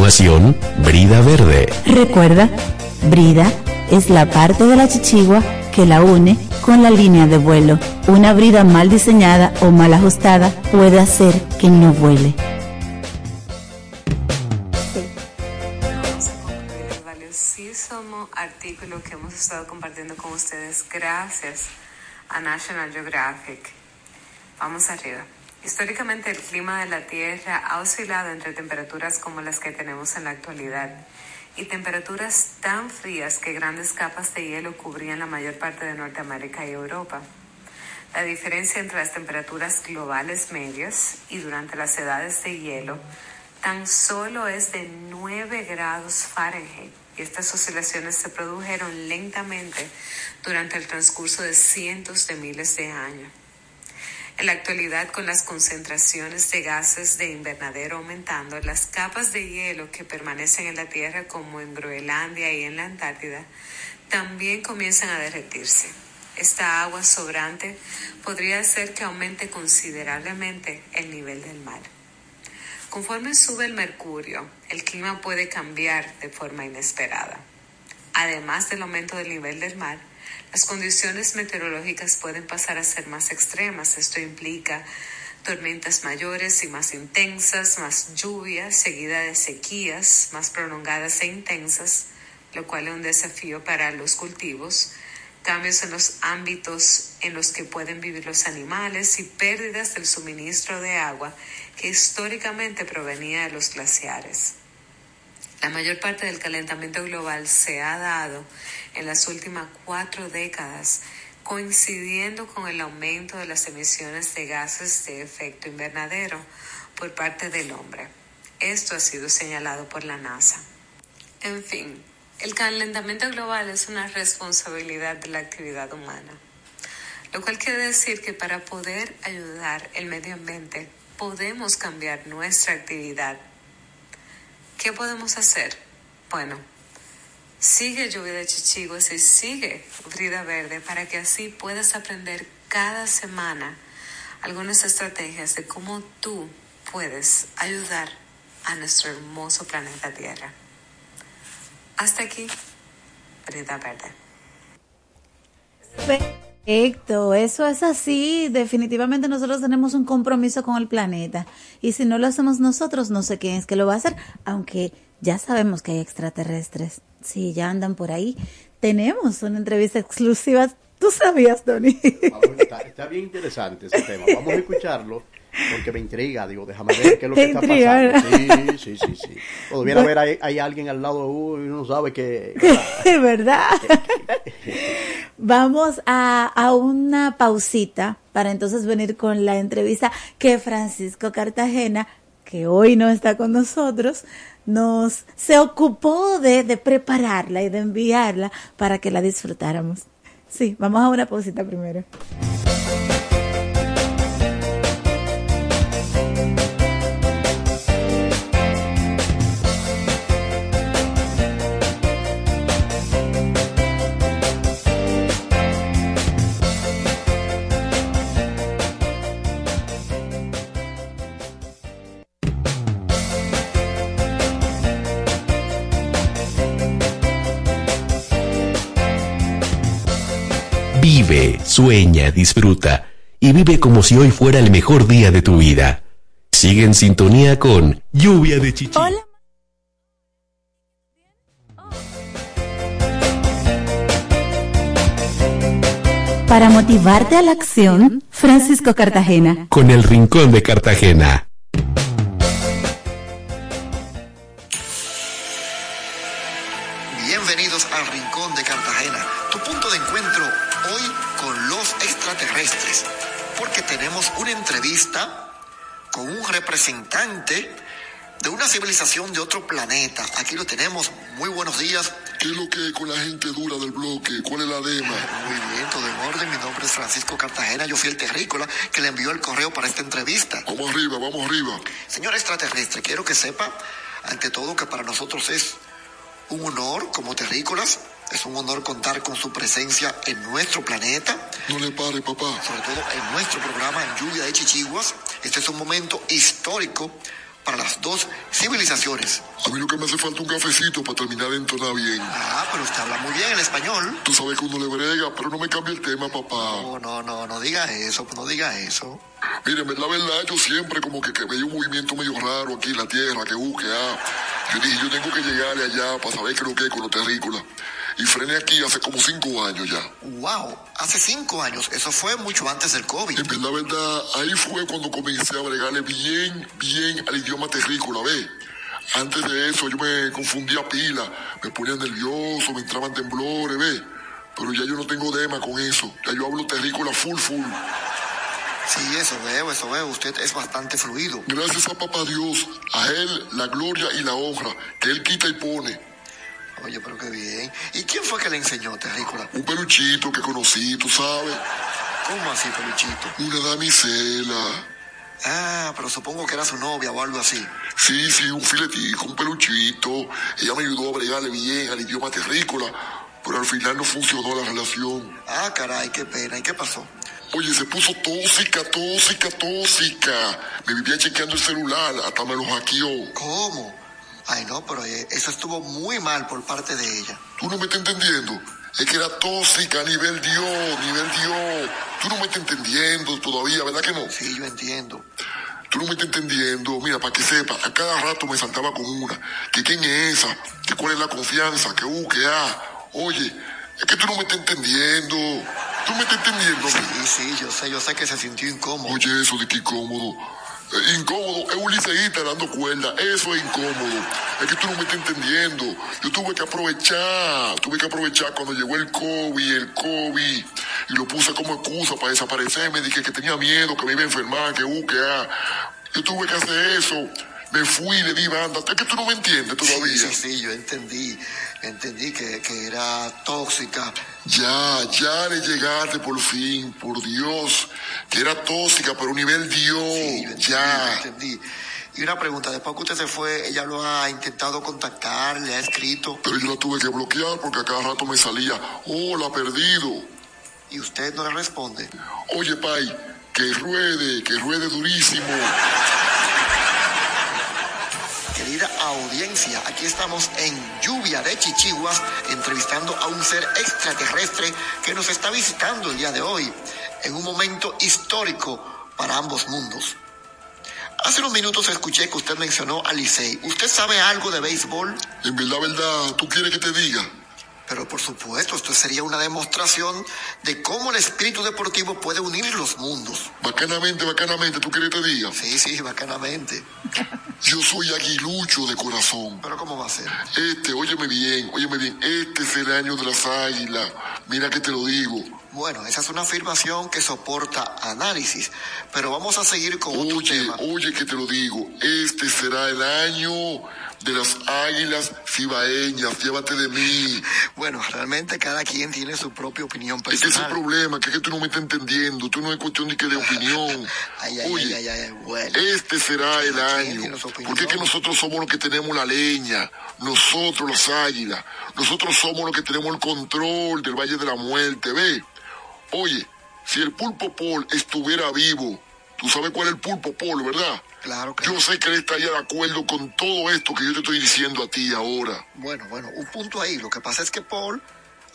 continuación, Brida Verde. Recuerda, brida es la parte de la chichigua que la une con la línea de vuelo. Una brida mal diseñada o mal ajustada puede hacer que no vuele. el valiosísimo artículo que hemos estado compartiendo con ustedes gracias a National Geographic. Vamos arriba. Históricamente el clima de la Tierra ha oscilado entre temperaturas como las que tenemos en la actualidad y temperaturas tan frías que grandes capas de hielo cubrían la mayor parte de Norteamérica y Europa. La diferencia entre las temperaturas globales medias y durante las edades de hielo tan solo es de 9 grados Fahrenheit y estas oscilaciones se produjeron lentamente durante el transcurso de cientos de miles de años. En la actualidad, con las concentraciones de gases de invernadero aumentando, las capas de hielo que permanecen en la Tierra, como en Groenlandia y en la Antártida, también comienzan a derretirse. Esta agua sobrante podría hacer que aumente considerablemente el nivel del mar. Conforme sube el mercurio, el clima puede cambiar de forma inesperada. Además del aumento del nivel del mar, las condiciones meteorológicas pueden pasar a ser más extremas. Esto implica tormentas mayores y más intensas, más lluvias seguida de sequías más prolongadas e intensas, lo cual es un desafío para los cultivos, cambios en los ámbitos en los que pueden vivir los animales y pérdidas del suministro de agua que históricamente provenía de los glaciares. La mayor parte del calentamiento global se ha dado en las últimas cuatro décadas, coincidiendo con el aumento de las emisiones de gases de efecto invernadero por parte del hombre. Esto ha sido señalado por la NASA. En fin, el calentamiento global es una responsabilidad de la actividad humana, lo cual quiere decir que para poder ayudar el medio ambiente podemos cambiar nuestra actividad ¿Qué podemos hacer? Bueno, sigue Lluvia de Chichiguas y sigue Brida Verde para que así puedas aprender cada semana algunas estrategias de cómo tú puedes ayudar a nuestro hermoso planeta Tierra. Hasta aquí, Brida Verde. Perfecto, eso es así. Definitivamente nosotros tenemos un compromiso con el planeta. Y si no lo hacemos nosotros, no sé quién es que lo va a hacer, aunque ya sabemos que hay extraterrestres. Sí, ya andan por ahí. Tenemos una entrevista exclusiva. ¿Tú sabías, Tony? Está bien interesante ese tema. Vamos a escucharlo porque me intriga. Digo, déjame ver qué es lo que está pasando. Sí, sí, sí, sí. Ver, hay, hay alguien al lado de uno y uno sabe que... Es verdad. Vamos a, a una pausita para entonces venir con la entrevista que Francisco Cartagena, que hoy no está con nosotros, nos se ocupó de, de prepararla y de enviarla para que la disfrutáramos. Sí, vamos a una pausita primero. Vive, sueña, disfruta y vive como si hoy fuera el mejor día de tu vida. Sigue en sintonía con Lluvia de Chichi. Para motivarte a la acción, Francisco Cartagena. Con el Rincón de Cartagena. Representante de una civilización de otro planeta. Aquí lo tenemos. Muy buenos días, ¿Qué es lo que hay con la gente dura del bloque? ¿Cuál es la dema? Muy bien, todo en orden. Mi nombre es Francisco Cartagena. Yo fui el terrícola que le envió el correo para esta entrevista. Vamos arriba, vamos arriba. Señor extraterrestre, quiero que sepa, ante todo, que para nosotros es un honor como terrícolas. Es un honor contar con su presencia en nuestro planeta. No le pare, papá. Sobre todo en nuestro programa en Lluvia de Chichiguas. Este es un momento histórico para las dos civilizaciones. A mí lo que me hace falta un cafecito para terminar de entonar bien. Ah, pero usted habla muy bien el español. Tú sabes que uno le brega, pero no me cambia el tema, papá. No, no, no, no diga eso, no diga eso. Mire, la verdad, yo siempre como que, que veía un movimiento medio raro aquí en la tierra, que busque, ah. Yo dije, yo tengo que llegarle allá para saber qué es lo que es con los terrícolas. Y frené aquí hace como cinco años ya. Wow, hace cinco años. Eso fue mucho antes del COVID. En verdad, ahí fue cuando comencé a bregarle bien, bien al idioma terrícola, ¿ves? Antes de eso yo me confundía pila, me ponía nervioso, me entraban temblores, ¿ves? Pero ya yo no tengo dema con eso. Ya yo hablo terrícola full, full. Sí, eso veo, eso veo. Usted es bastante fluido. Gracias a papá Dios, a él la gloria y la honra, que él quita y pone. Oye, pero qué bien. ¿Y quién fue que le enseñó, terrícola? Un peluchito que conocí, tú sabes. ¿Cómo así, peluchito? Una damisela. Ah, pero supongo que era su novia o algo así. Sí, sí, un filetico, un peluchito. Ella me ayudó a bregarle bien al idioma terrícola, pero al final no funcionó la relación. Ah, caray, qué pena. ¿Y qué pasó? Oye, se puso tóxica, tóxica, tóxica. Me vivía chequeando el celular, hasta me lo hackeó. ¿Cómo? Ay, no, pero eh, eso estuvo muy mal por parte de ella. Tú no me estás entendiendo. Es que era tóxica a nivel Dios, nivel Dios. Tú no me estás entendiendo todavía, ¿verdad que no? Sí, yo entiendo. Tú no me estás entendiendo. Mira, para que sepa, a cada rato me saltaba con una. ¿Que quién es esa? ¿Que cuál es la confianza? ¿Que U, que A? Oye, es que tú no me estás entendiendo. ¿Tú me estás entendiendo? Sí, sí, yo sé, yo sé que se sintió incómodo. Oye, eso de que incómodo. Incómodo, es un liceísta dando cuerda, eso es incómodo. Es que tú no me estás entendiendo. Yo tuve que aprovechar, tuve que aprovechar cuando llegó el COVID, el COVID, y lo puse como excusa para desaparecerme, dije que tenía miedo, que me iba a enfermar, que uh, que ah. Yo tuve que hacer eso me fui, le di banda. Es que tú no me entiendes todavía. Sí, sí, sí, yo entendí. Entendí que, que era tóxica. Ya, ya le llegaste por fin, por Dios. Que era tóxica, pero nivel Dios. Sí, yo entendí, ya. yo entendí. Y una pregunta, después que usted se fue, ella lo ha intentado contactar, le ha escrito. Pero yo la tuve que bloquear porque a cada rato me salía, oh, la perdido. Y usted no le responde. Oye, Pai, que ruede, que ruede durísimo. Querida audiencia, aquí estamos en Lluvia de Chichiguas entrevistando a un ser extraterrestre que nos está visitando el día de hoy en un momento histórico para ambos mundos. Hace unos minutos escuché que usted mencionó a Licey. ¿Usted sabe algo de béisbol? En verdad, verdad, ¿tú quieres que te diga? Pero por supuesto, esto sería una demostración de cómo el espíritu deportivo puede unir los mundos. Bacanamente, bacanamente, ¿tú quieres que te diga? Sí, sí, bacanamente. Yo soy aguilucho de corazón. ¿Pero cómo va a ser? Este, óyeme bien, óyeme bien, este es el año de las águilas. Mira que te lo digo. Bueno, esa es una afirmación que soporta análisis, pero vamos a seguir con otro Oye, tema. oye que te lo digo, este será el año de las águilas cibaeñas, llévate de mí. Bueno, realmente cada quien tiene su propia opinión Es que es el personal. problema, que es que tú no me estás entendiendo, tú no es cuestión de que de opinión. Ay, ay, Oye, ay, bueno. este será el año, porque es que nosotros somos los que tenemos la leña, nosotros las águilas, nosotros somos los que tenemos el control del Valle de la Muerte, ve. Oye, si el pulpo Paul estuviera vivo, tú sabes cuál es el pulpo Paul, ¿verdad? Claro, Yo sé que él estaría de acuerdo con todo esto que yo te estoy diciendo a ti ahora. Bueno, bueno, un punto ahí. Lo que pasa es que Paul,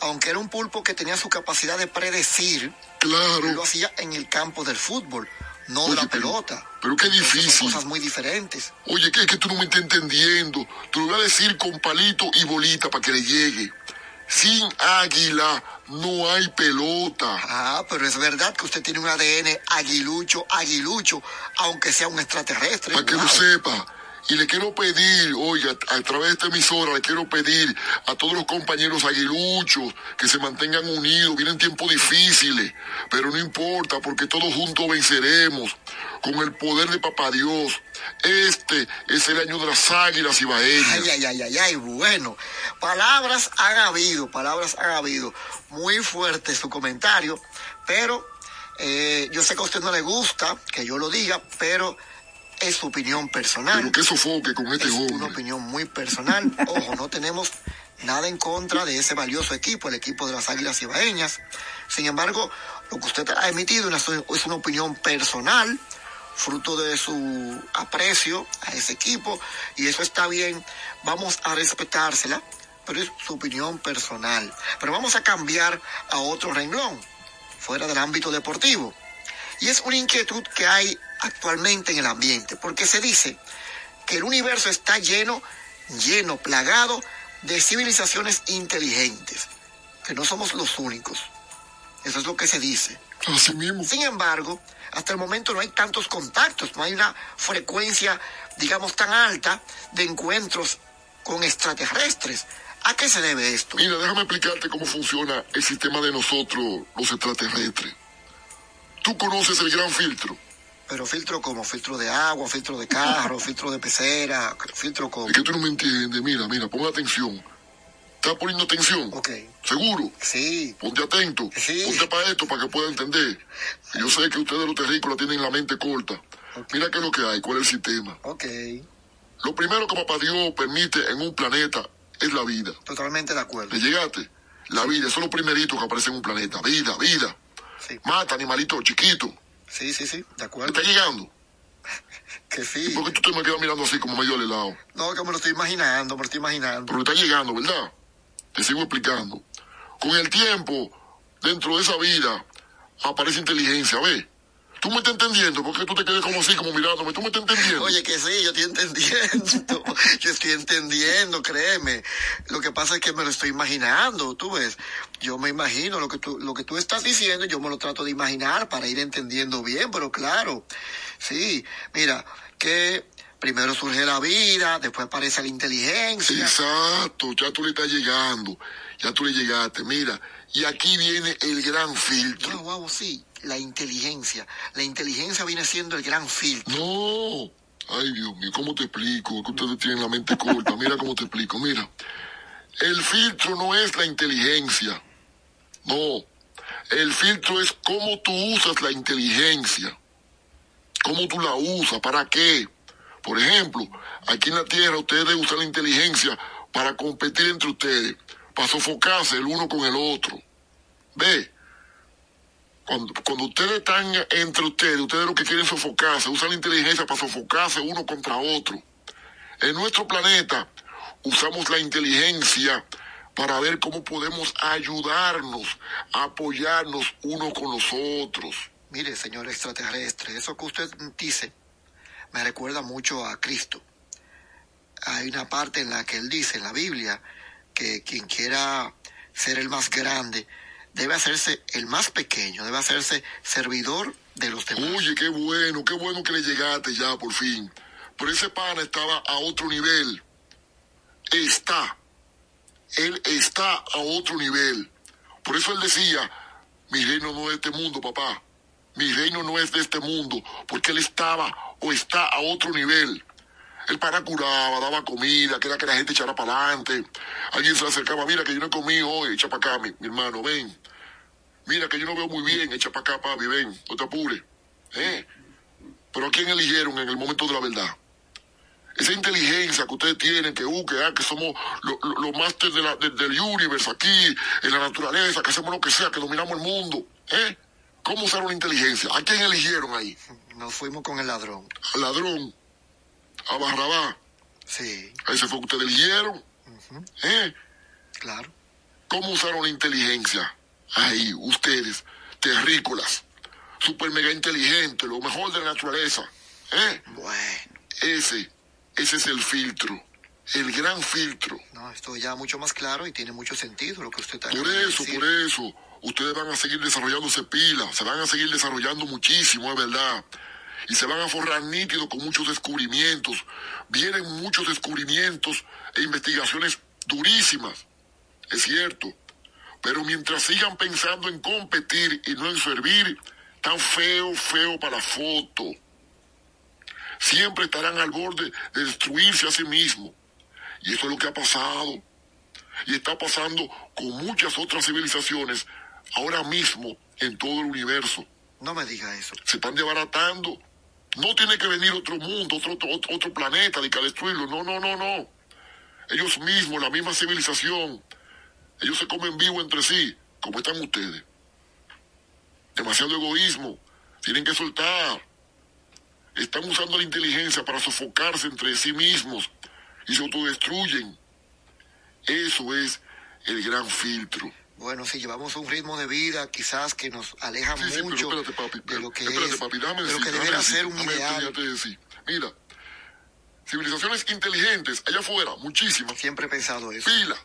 aunque era un pulpo que tenía su capacidad de predecir, claro. lo hacía en el campo del fútbol, no de la pero- pelota. Pero qué difícil. Son cosas muy diferentes. Oye, que es que tú no me estás entendiendo. Te lo voy a decir con palito y bolita para que le llegue. Sin águila no hay pelota. Ah, pero es verdad que usted tiene un ADN aguilucho, aguilucho, aunque sea un extraterrestre. Para que lo sepa. Y le quiero pedir, oiga, a través de esta emisora, le quiero pedir a todos los compañeros aguiluchos que se mantengan unidos. Vienen tiempos difíciles, pero no importa, porque todos juntos venceremos. Con el poder de Papá Dios. Este es el año de las águilas ibaeñas. Ay, ay, ay, ay, ay, bueno. Palabras han habido, palabras han habido. Muy fuerte su comentario, pero eh, yo sé que a usted no le gusta que yo lo diga, pero es su opinión personal. Pero que sofoque con este es hombre. una opinión muy personal. Ojo, no tenemos nada en contra de ese valioso equipo, el equipo de las Águilas Ibaeñas. Sin embargo, lo que usted ha emitido es una- es una opinión personal, fruto de su aprecio a ese equipo, y eso está bien. Vamos a respetársela, pero es su opinión personal. Pero vamos a cambiar a otro renglón, fuera del ámbito deportivo. Y es una inquietud que hay actualmente en el ambiente, porque se dice que el universo está lleno, lleno, plagado de civilizaciones inteligentes, que no somos los únicos. Eso es lo que se dice. Así mismo. Sin embargo, hasta el momento no hay tantos contactos, no hay una frecuencia, digamos, tan alta de encuentros con extraterrestres. ¿A qué se debe esto? Mira, déjame explicarte cómo funciona el sistema de nosotros, los extraterrestres. Tú conoces el gran filtro. Pero filtro como filtro de agua, filtro de carro, filtro de pecera, filtro como... Es que tú no me entiendes. Mira, mira, pon atención. ¿Estás poniendo atención? Ok. ¿Seguro? Sí. Ponte atento. Ponte para esto para que pueda entender. Yo sé que ustedes los terrícolas tienen la mente corta. Mira qué es lo que hay, cuál es el sistema. Ok. Lo primero que papá Dios permite en un planeta es la vida. Totalmente de acuerdo. ¿Le llegaste? La vida, eso es lo primerito que aparece en un planeta. Vida, vida. Mata animalitos chiquitos. Sí, sí, sí, de acuerdo. ¿Está llegando? Que sí. ¿Por qué tú te me quedas mirando así como medio al helado? No, que me lo estoy imaginando, me lo estoy imaginando. Pero está llegando, ¿verdad? Te sigo explicando. Con el tiempo, dentro de esa vida, aparece inteligencia, ¿ves? Tú me estás entendiendo, porque tú te quedas como así, como mirándome. Tú me estás entendiendo. Oye, que sí, yo estoy entendiendo. Yo estoy entendiendo, créeme. Lo que pasa es que me lo estoy imaginando, tú ves. Yo me imagino lo que tú, lo que tú estás diciendo, yo me lo trato de imaginar para ir entendiendo bien, pero claro, sí, mira, que primero surge la vida, después aparece la inteligencia. Exacto, ya tú le estás llegando. Ya tú le llegaste. Mira, y aquí viene el gran filtro. Wow, wow, sí, la inteligencia. La inteligencia viene siendo el gran filtro. No. Ay, Dios mío, ¿cómo te explico? Que ustedes tienen la mente corta. Mira cómo te explico. Mira, el filtro no es la inteligencia. No. El filtro es cómo tú usas la inteligencia. Cómo tú la usas, para qué. Por ejemplo, aquí en la Tierra ustedes usan la inteligencia para competir entre ustedes, para sofocarse el uno con el otro. Ve, cuando, ustedes están entre ustedes, ustedes lo que quieren sofocarse, usan la inteligencia para sofocarse uno contra otro. En nuestro planeta usamos la inteligencia para ver cómo podemos ayudarnos, apoyarnos unos con los otros. Mire, señor extraterrestre, eso que usted dice me recuerda mucho a Cristo. Hay una parte en la que él dice en la Biblia que quien quiera ser el más grande debe hacerse el más pequeño, debe hacerse servidor de los demás. Oye, qué bueno, qué bueno que le llegaste ya por fin. Pero ese pana estaba a otro nivel. Está. Él está a otro nivel. Por eso él decía, mi reino no es de este mundo, papá. Mi reino no es de este mundo, porque él estaba o está a otro nivel. El pana curaba, daba comida, quería que la gente echara para adelante. Alguien se acercaba, mira que yo no comido hoy, echa para acá, mi, hermano, ven. Mira que yo no veo muy bien, echa para acá, papi, ven, no te apures. ¿Eh? Pero ¿a quién eligieron en el momento de la verdad? Esa inteligencia que ustedes tienen, que, uh, que, ah, que somos los lo, lo máster de la- de- del universo aquí, en la naturaleza, que hacemos lo que sea, que dominamos el mundo. ¿Eh? ¿Cómo usaron la inteligencia? ¿A quién eligieron ahí? Nos fuimos con el ladrón. Al ladrón, a Barrabá. Sí. A ese fue que ustedes eligieron. ¿Eh? Claro. ¿Cómo usaron la inteligencia? Ahí, ustedes, terrícolas, super mega inteligentes, lo mejor de la naturaleza. ¿Eh? Bueno. Ese, ese es el filtro, el gran filtro. No, esto ya mucho más claro y tiene mucho sentido lo que usted está Por eso, por eso, ustedes van a seguir desarrollándose pilas, se van a seguir desarrollando muchísimo, es verdad. Y se van a forrar nítidos con muchos descubrimientos. Vienen muchos descubrimientos e investigaciones durísimas, es cierto. Pero mientras sigan pensando en competir y no en servir, tan feo, feo para foto. siempre estarán al borde de destruirse a sí mismos. Y eso es lo que ha pasado. Y está pasando con muchas otras civilizaciones ahora mismo en todo el universo. No me diga eso. Se están desbaratando. No tiene que venir otro mundo, otro, otro, otro planeta, de que destruirlo. No, no, no, no. Ellos mismos, la misma civilización, ellos se comen vivo entre sí, como están ustedes. Demasiado egoísmo. Tienen que soltar. Están usando la inteligencia para sofocarse entre sí mismos y se autodestruyen. Eso es el gran filtro. Bueno, si llevamos un ritmo de vida quizás que nos aleja Sí, sí, pero mucho espérate, papi, de lo que espérate, es, papi, de lo que debería ser un ideal. decir. Mira, civilizaciones inteligentes allá afuera, muchísimas. Siempre he pensado eso. Pila.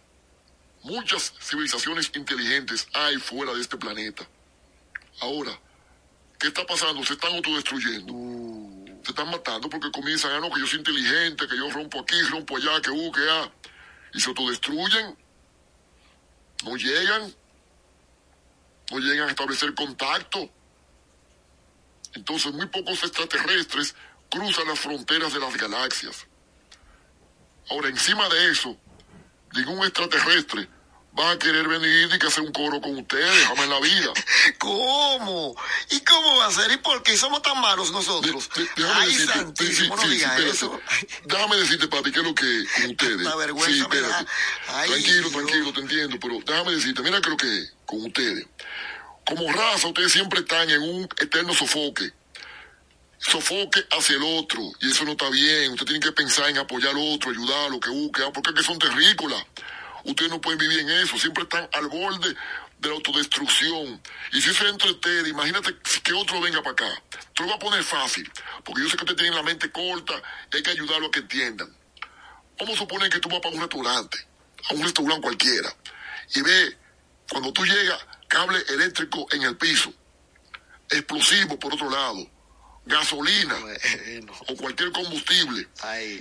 Muchas civilizaciones inteligentes hay fuera de este planeta. Ahora, ¿qué está pasando? Se están autodestruyendo. Uh. Se están matando porque comienzan, ah, no, que yo soy inteligente, que yo rompo aquí, rompo allá, que U, que A. Y se autodestruyen. No llegan. No llegan a establecer contacto. Entonces, muy pocos extraterrestres cruzan las fronteras de las galaxias. Ahora, encima de eso, ningún extraterrestre va a querer venir y que hacer un coro con ustedes, jamás en la vida. ¿Cómo? ¿Y cómo va a ser? ¿Y por qué somos tan malos nosotros? Déjame Ay, decirte, santísimo, sí, no sí, diga sí, eso. espérate. Déjame decirte, papi, qué es lo que con ustedes. Una vergüenza sí, me espérate. da. Ay, tranquilo, Dios. tranquilo, te entiendo, pero déjame decirte, mira qué es lo que es con ustedes. Como raza, ustedes siempre están en un eterno sofoque. Sofoque hacia el otro, y eso no está bien. Ustedes tienen que pensar en apoyar al otro, ayudarlo, que busque, ah, porque es que son terrícolas. Ustedes no pueden vivir en eso, siempre están al borde de la autodestrucción. Y si eso es entre ustedes, imagínate que otro venga para acá. Te lo voy a poner fácil, porque yo sé que ustedes tienen la mente corta y hay que ayudarlo a que entiendan. Vamos a suponer que tú vas para un restaurante, a un restaurante cualquiera, y ve, cuando tú llegas, cable eléctrico en el piso, explosivo por otro lado, gasolina o cualquier combustible,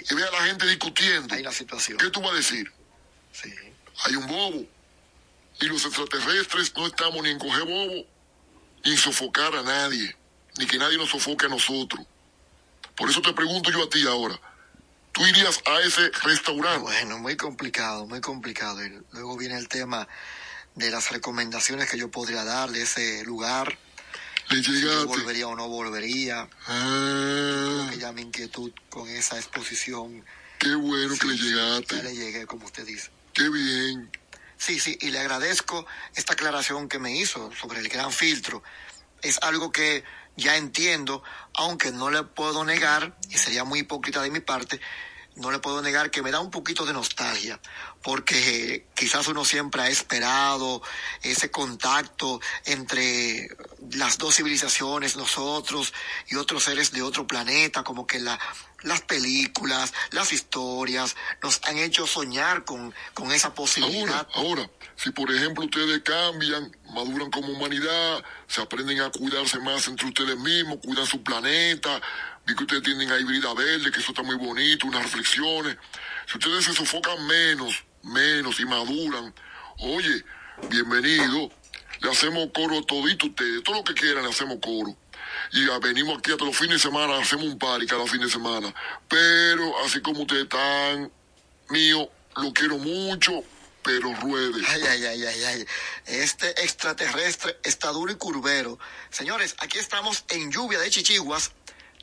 y ve a la gente discutiendo. Hay la situación. ¿Qué tú vas a decir? Hay un bobo. Y los extraterrestres no estamos ni en coger bobo, ni en sofocar a nadie, ni que nadie nos sofoque a nosotros. Por eso te pregunto yo a ti ahora. ¿Tú irías a ese restaurante? Bueno, muy complicado, muy complicado. Y luego viene el tema de las recomendaciones que yo podría dar de ese lugar. Le Si yo volvería o no volvería. Ah, Creo que ya mi inquietud con esa exposición. qué bueno que le llegaste. Ya le llegué, como usted dice. Qué bien. Sí, sí, y le agradezco esta aclaración que me hizo sobre el gran filtro. Es algo que ya entiendo, aunque no le puedo negar, y sería muy hipócrita de mi parte, no le puedo negar que me da un poquito de nostalgia, porque quizás uno siempre ha esperado ese contacto entre las dos civilizaciones, nosotros y otros seres de otro planeta, como que la, las películas, las historias nos han hecho soñar con, con esa posibilidad. Ahora, ahora, si por ejemplo ustedes cambian, maduran como humanidad, se aprenden a cuidarse más entre ustedes mismos, cuidan su planeta, vi que ustedes tienen ahí vida verde, que eso está muy bonito, unas reflexiones. Si ustedes se sofocan menos, menos y maduran, oye, bienvenido, le hacemos coro todito a ustedes, todo lo que quieran le hacemos coro. Y venimos aquí hasta los fines de semana, hacemos un party cada fin de semana. Pero así como ustedes están, mío, lo quiero mucho, pero ruede. Ay, ay, ay, ay, ay. Este extraterrestre está duro y curvero. Señores, aquí estamos en lluvia de chichiguas,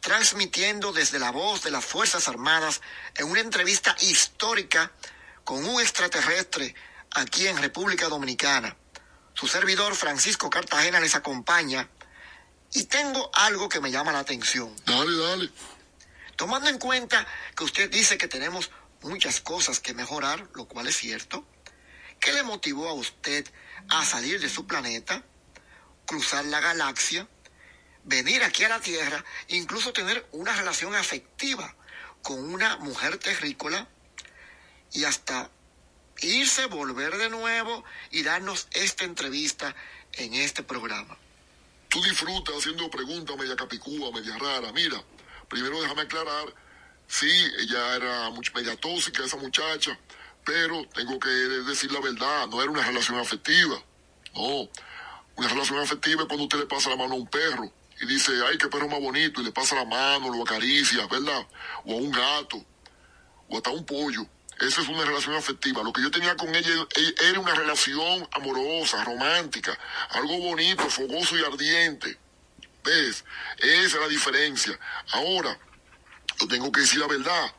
transmitiendo desde la voz de las Fuerzas Armadas en una entrevista histórica con un extraterrestre aquí en República Dominicana. Su servidor Francisco Cartagena les acompaña y tengo algo que me llama la atención. Dale, dale. Tomando en cuenta que usted dice que tenemos muchas cosas que mejorar, lo cual es cierto, ¿qué le motivó a usted a salir de su planeta, cruzar la galaxia, venir aquí a la Tierra, incluso tener una relación afectiva con una mujer terrícola y hasta irse, volver de nuevo y darnos esta entrevista en este programa? Tú disfrutas haciendo preguntas media capicúa, media rara. Mira, primero déjame aclarar, sí, ella era media tóxica, esa muchacha, pero tengo que decir la verdad, no era una relación afectiva. No, una relación afectiva es cuando usted le pasa la mano a un perro y dice, ay, qué perro más bonito, y le pasa la mano, lo acaricia, ¿verdad? O a un gato, o hasta un pollo. Esa es una relación afectiva. Lo que yo tenía con ella e- era una relación amorosa, romántica, algo bonito, fogoso y ardiente. ¿Ves? Esa es la diferencia. Ahora, yo tengo que decir la verdad.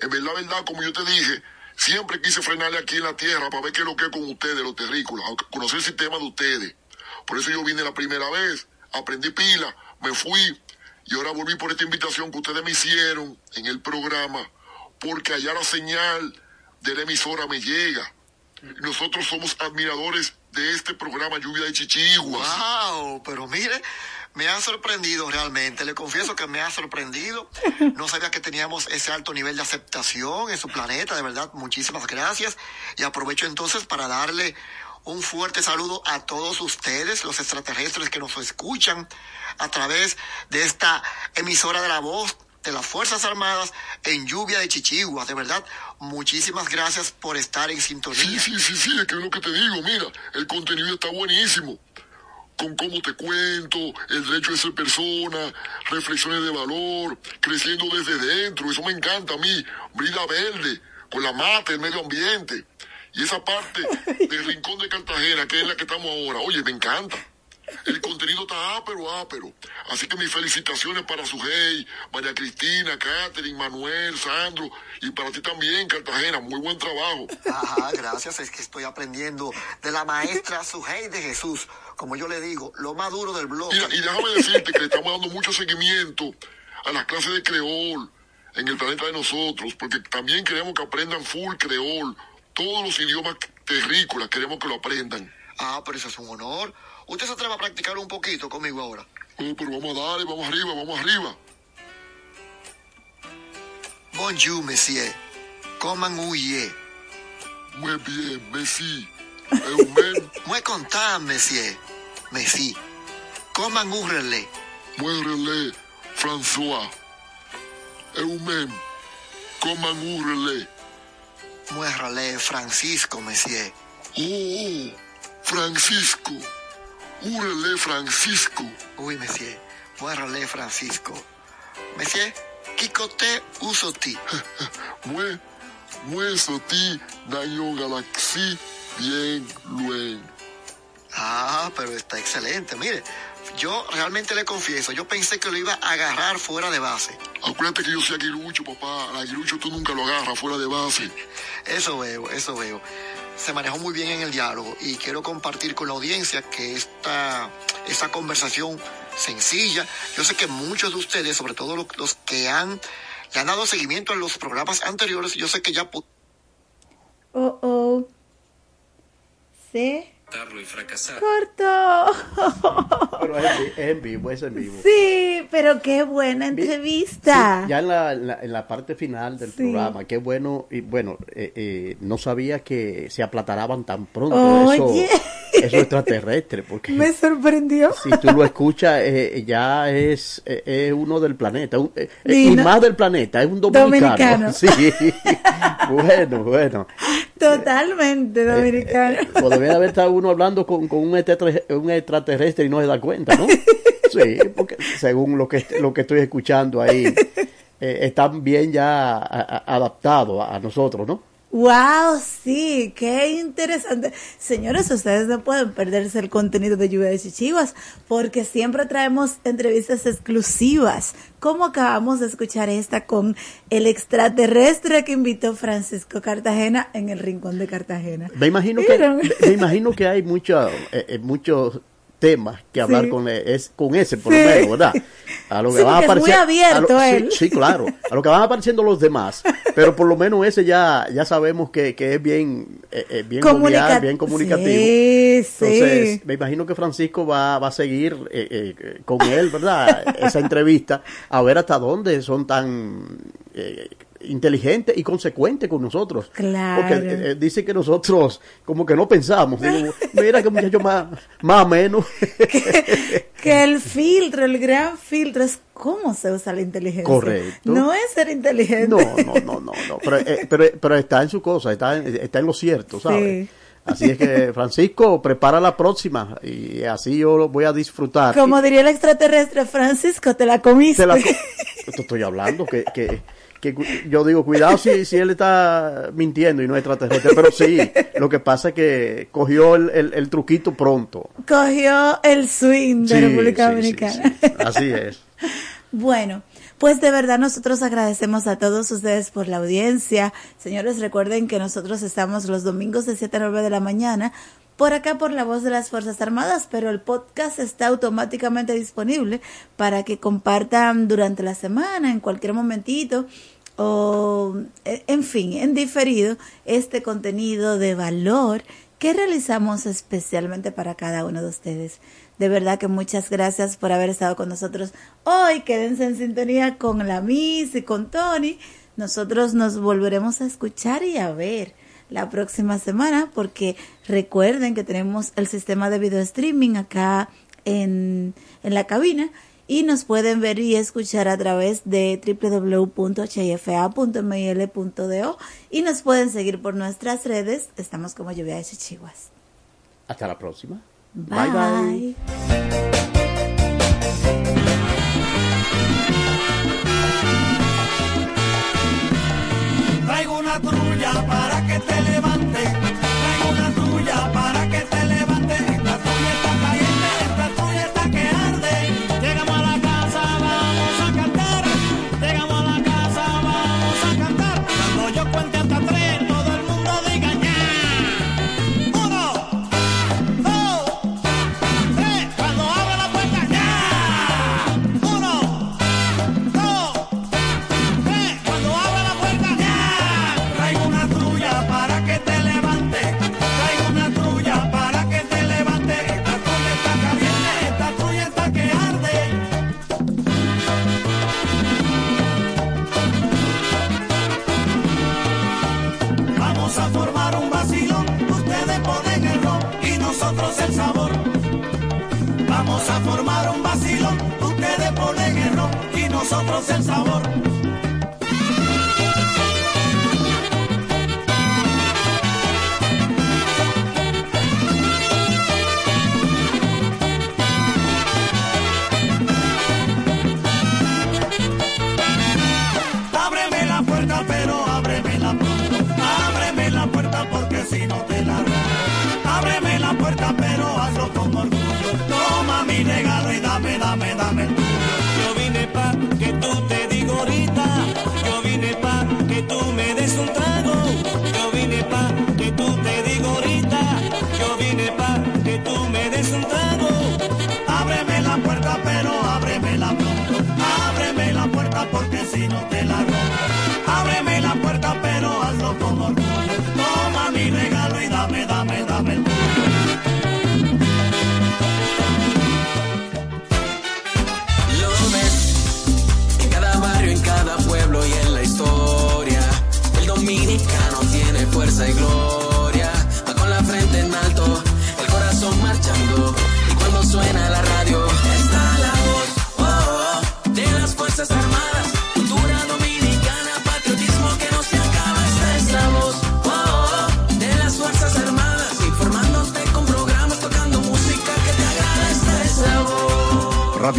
En verdad, verdad, como yo te dije, siempre quise frenarle aquí en la tierra para ver qué es lo que es con ustedes, los terrícolas, conocer el sistema de ustedes. Por eso yo vine la primera vez, aprendí pila, me fui y ahora volví por esta invitación que ustedes me hicieron en el programa, porque allá la señal de la emisora me llega. Nosotros somos admiradores de este programa Lluvia de Chichiguas. ¡Wow! Pero mire, me ha sorprendido realmente. Le confieso que me ha sorprendido. No sabía que teníamos ese alto nivel de aceptación en su planeta. De verdad, muchísimas gracias. Y aprovecho entonces para darle un fuerte saludo a todos ustedes, los extraterrestres que nos escuchan a través de esta emisora de la voz de las Fuerzas Armadas en lluvia de chichiguas. De verdad, muchísimas gracias por estar en sintonía. Sí, sí, sí, sí, es que es lo que te digo, mira, el contenido está buenísimo. Con cómo te cuento, el derecho de ser persona, reflexiones de valor, creciendo desde dentro, eso me encanta a mí, brida verde, con la mata, el medio ambiente. Y esa parte del rincón de Cartagena, que es la que estamos ahora, oye, me encanta. El contenido está ápero, ápero. Así que mis felicitaciones para Sujei, María Cristina, Catherine, Manuel, Sandro, y para ti también, Cartagena. Muy buen trabajo. Ajá, gracias. Es que estoy aprendiendo de la maestra Sujei de Jesús. Como yo le digo, lo más duro del blog. Mira, y déjame decirte que le estamos dando mucho seguimiento a las clases de creol en el planeta de nosotros, porque también queremos que aprendan full creol. Todos los idiomas terrícolas queremos que lo aprendan. Ah, pero eso es un honor. ¿Usted se atreve a practicar un poquito conmigo ahora? Oh, pero vamos a darle, vamos arriba, vamos arriba. Bonjour, monsieur. Comment huye? Muy bien. Eumen. Muy content, monsieur. Merci. Comment hurle? Muy relé, François. Eumen. Hurle? Muy relé, Francisco, monsieur. Oh, Francisco. Hurle, Francisco. Oui, monsieur. Relé, Francisco. Monsieur, Kikote usoti. Muy, muy soti, daño galaxy, bien, luen. Ah, pero está excelente. Mire, yo realmente le confieso, yo pensé que lo iba a agarrar fuera de base. Acuérdate que yo soy aguilucho, papá. Al aguilucho tú nunca lo agarras fuera de base. Eso veo, eso veo. Se manejó muy bien en el diálogo y quiero compartir con la audiencia que esta, esta conversación sencilla, yo sé que muchos de ustedes, sobre todo los, los que han, le dado seguimiento a los programas anteriores, yo sé que ya... Oh, oh. Se y fracasar. cortó. Pero es, en vi- es en vivo, es en vivo. Sí, pero qué buena entrevista. Sí, ya en la, en la- en la parte final del Sí. programa, qué bueno, y bueno, eh, eh, no sabía que se aplataraban tan pronto Oye. eso, eso extraterrestre, porque Me sorprendió. si tú lo escuchas, eh, ya es, eh, es uno del planeta, un- eh, y más del planeta, es un dominicano. Dominicano. Sí, bueno, bueno. Totalmente dominicano. Podría haber estado uno hablando con, con un, extraterrestre, un extraterrestre y no se da cuenta, ¿no? Sí, porque según lo que, lo que estoy escuchando ahí, están bien ya adaptados a, a nosotros, ¿no? Wow, sí, qué interesante. Señores, ustedes no pueden perderse el contenido de Lluvia de Chichivas porque siempre traemos entrevistas exclusivas, como acabamos de escuchar esta con el extraterrestre que invitó Francisco Cartagena en el Rincón de Cartagena. Me imagino que, me imagino que hay mucho, eh, eh, muchos temas que hablar Sí. con, e- es, con ese, por lo menos, ¿verdad? A lo que Sí, van aparecer- abierto a lo-. Sí, claro. A lo que van apareciendo los demás. Pero por lo menos ese ya, ya sabemos que, que es bien, eh, eh, bien Comunica- jovial, bien comunicativo. Sí, sí. Entonces, me imagino que Francisco va, va a seguir eh, eh, con él, ¿verdad? Esa entrevista, a ver hasta dónde son tan inteligentes y consecuentes con nosotros. Claro. Porque eh, dice que nosotros como que no pensamos. Digo, mira que muchacho más, más o menos. Que el filtro, el gran filtro es cómo se usa la inteligencia. Correcto. No es ser inteligente. No, no, no, no, no. Pero, eh, pero, pero está en su cosa, está en, está en lo cierto, ¿sabes? Sí. Así es que, Francisco, prepara la próxima y así yo lo voy a disfrutar. Como diría el extraterrestre, Francisco, te la comiste. Te la co- Esto estoy hablando, que, que, que yo digo, cuidado si, si él está mintiendo y no es extraterrestre, pero sí, lo que pasa es que cogió el, el- el truquito pronto. Cogió el swing de Sí, República sí, sí, Dominicana. Así es. Bueno, pues de verdad nosotros agradecemos a todos ustedes por la audiencia. Señores, recuerden que nosotros estamos los domingos de 7 a 9 de la mañana por acá por la voz de las Fuerzas Armadas, pero el podcast está automáticamente disponible para que compartan durante la semana, en cualquier momentito o eh, en fin, en diferido este contenido de valor que realizamos especialmente para cada uno de ustedes. De verdad que muchas gracias por haber estado con nosotros hoy. Quédense en sintonía con la Miss y con Tony. Nosotros nos volveremos a escuchar y a ver la próxima semana porque recuerden que tenemos el sistema de video streaming acá en, en la cabina y nos pueden ver y escuchar a través de www.hfa.mil.do y nos pueden seguir por nuestras redes. Estamos como Lluvia de Chichiguas. Hasta la próxima. Bye. bye. Traigo una trulla para que te levante. Nosotros el sabor.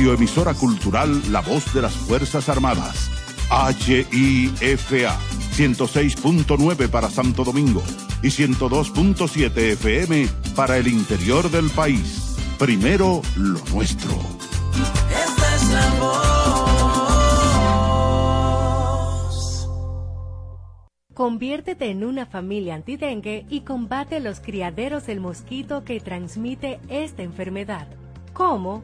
Radioemisora Cultural La Voz de las Fuerzas Armadas. HIFA 106.9 para Santo Domingo y 102.7 FM para el interior del país. Primero lo nuestro. Esta es la voz. Conviértete en una familia antidengue y combate los criaderos del mosquito que transmite esta enfermedad. ¿Cómo?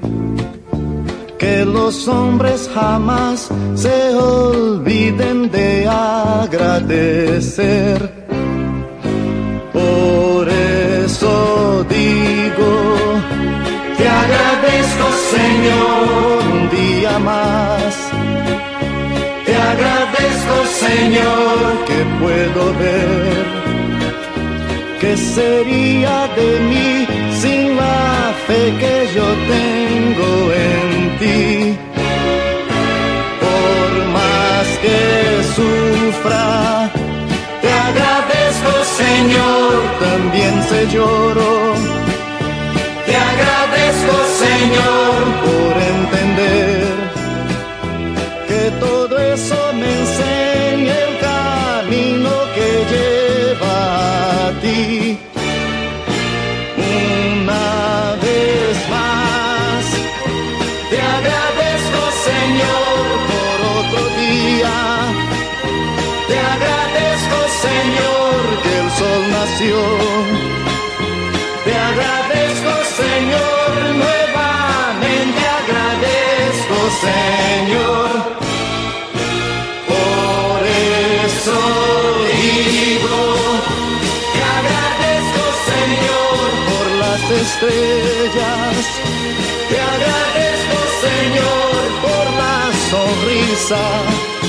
que los hombres jamás se olviden de agradecer. Por eso digo, te agradezco Señor un día más. Te agradezco Señor que puedo ver. ¿Qué sería de mí sin la fe que yo tengo en ti? Por más que sufra, te agradezco Señor, también se lloro. Te agradezco Señor por entender que todo eso me enseña el camino que lleva a ti. Estrellas. Te agradezco Señor por la sonrisa.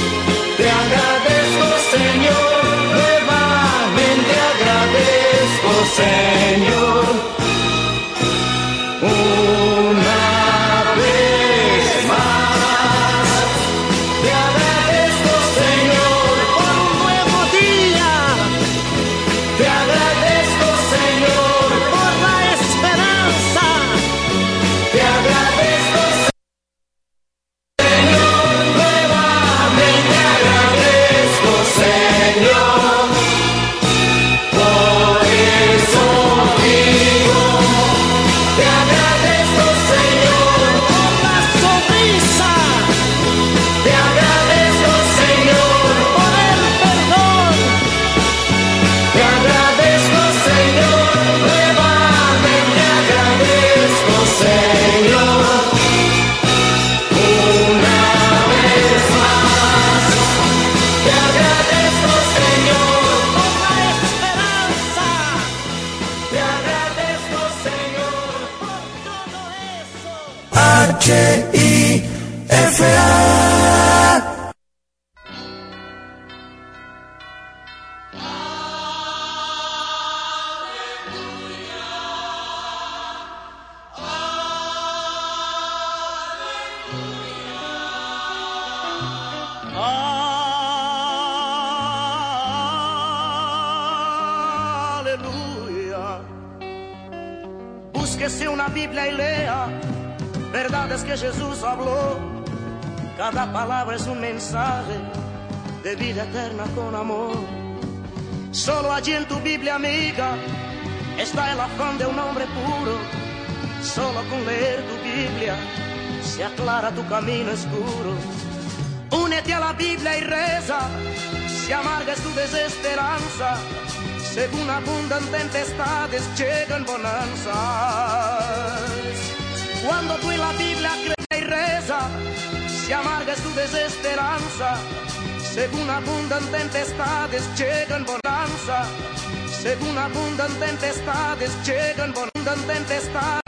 abundan tempestades, llegan bonanza. Según abundan tempestades, llegan abundan tempestades.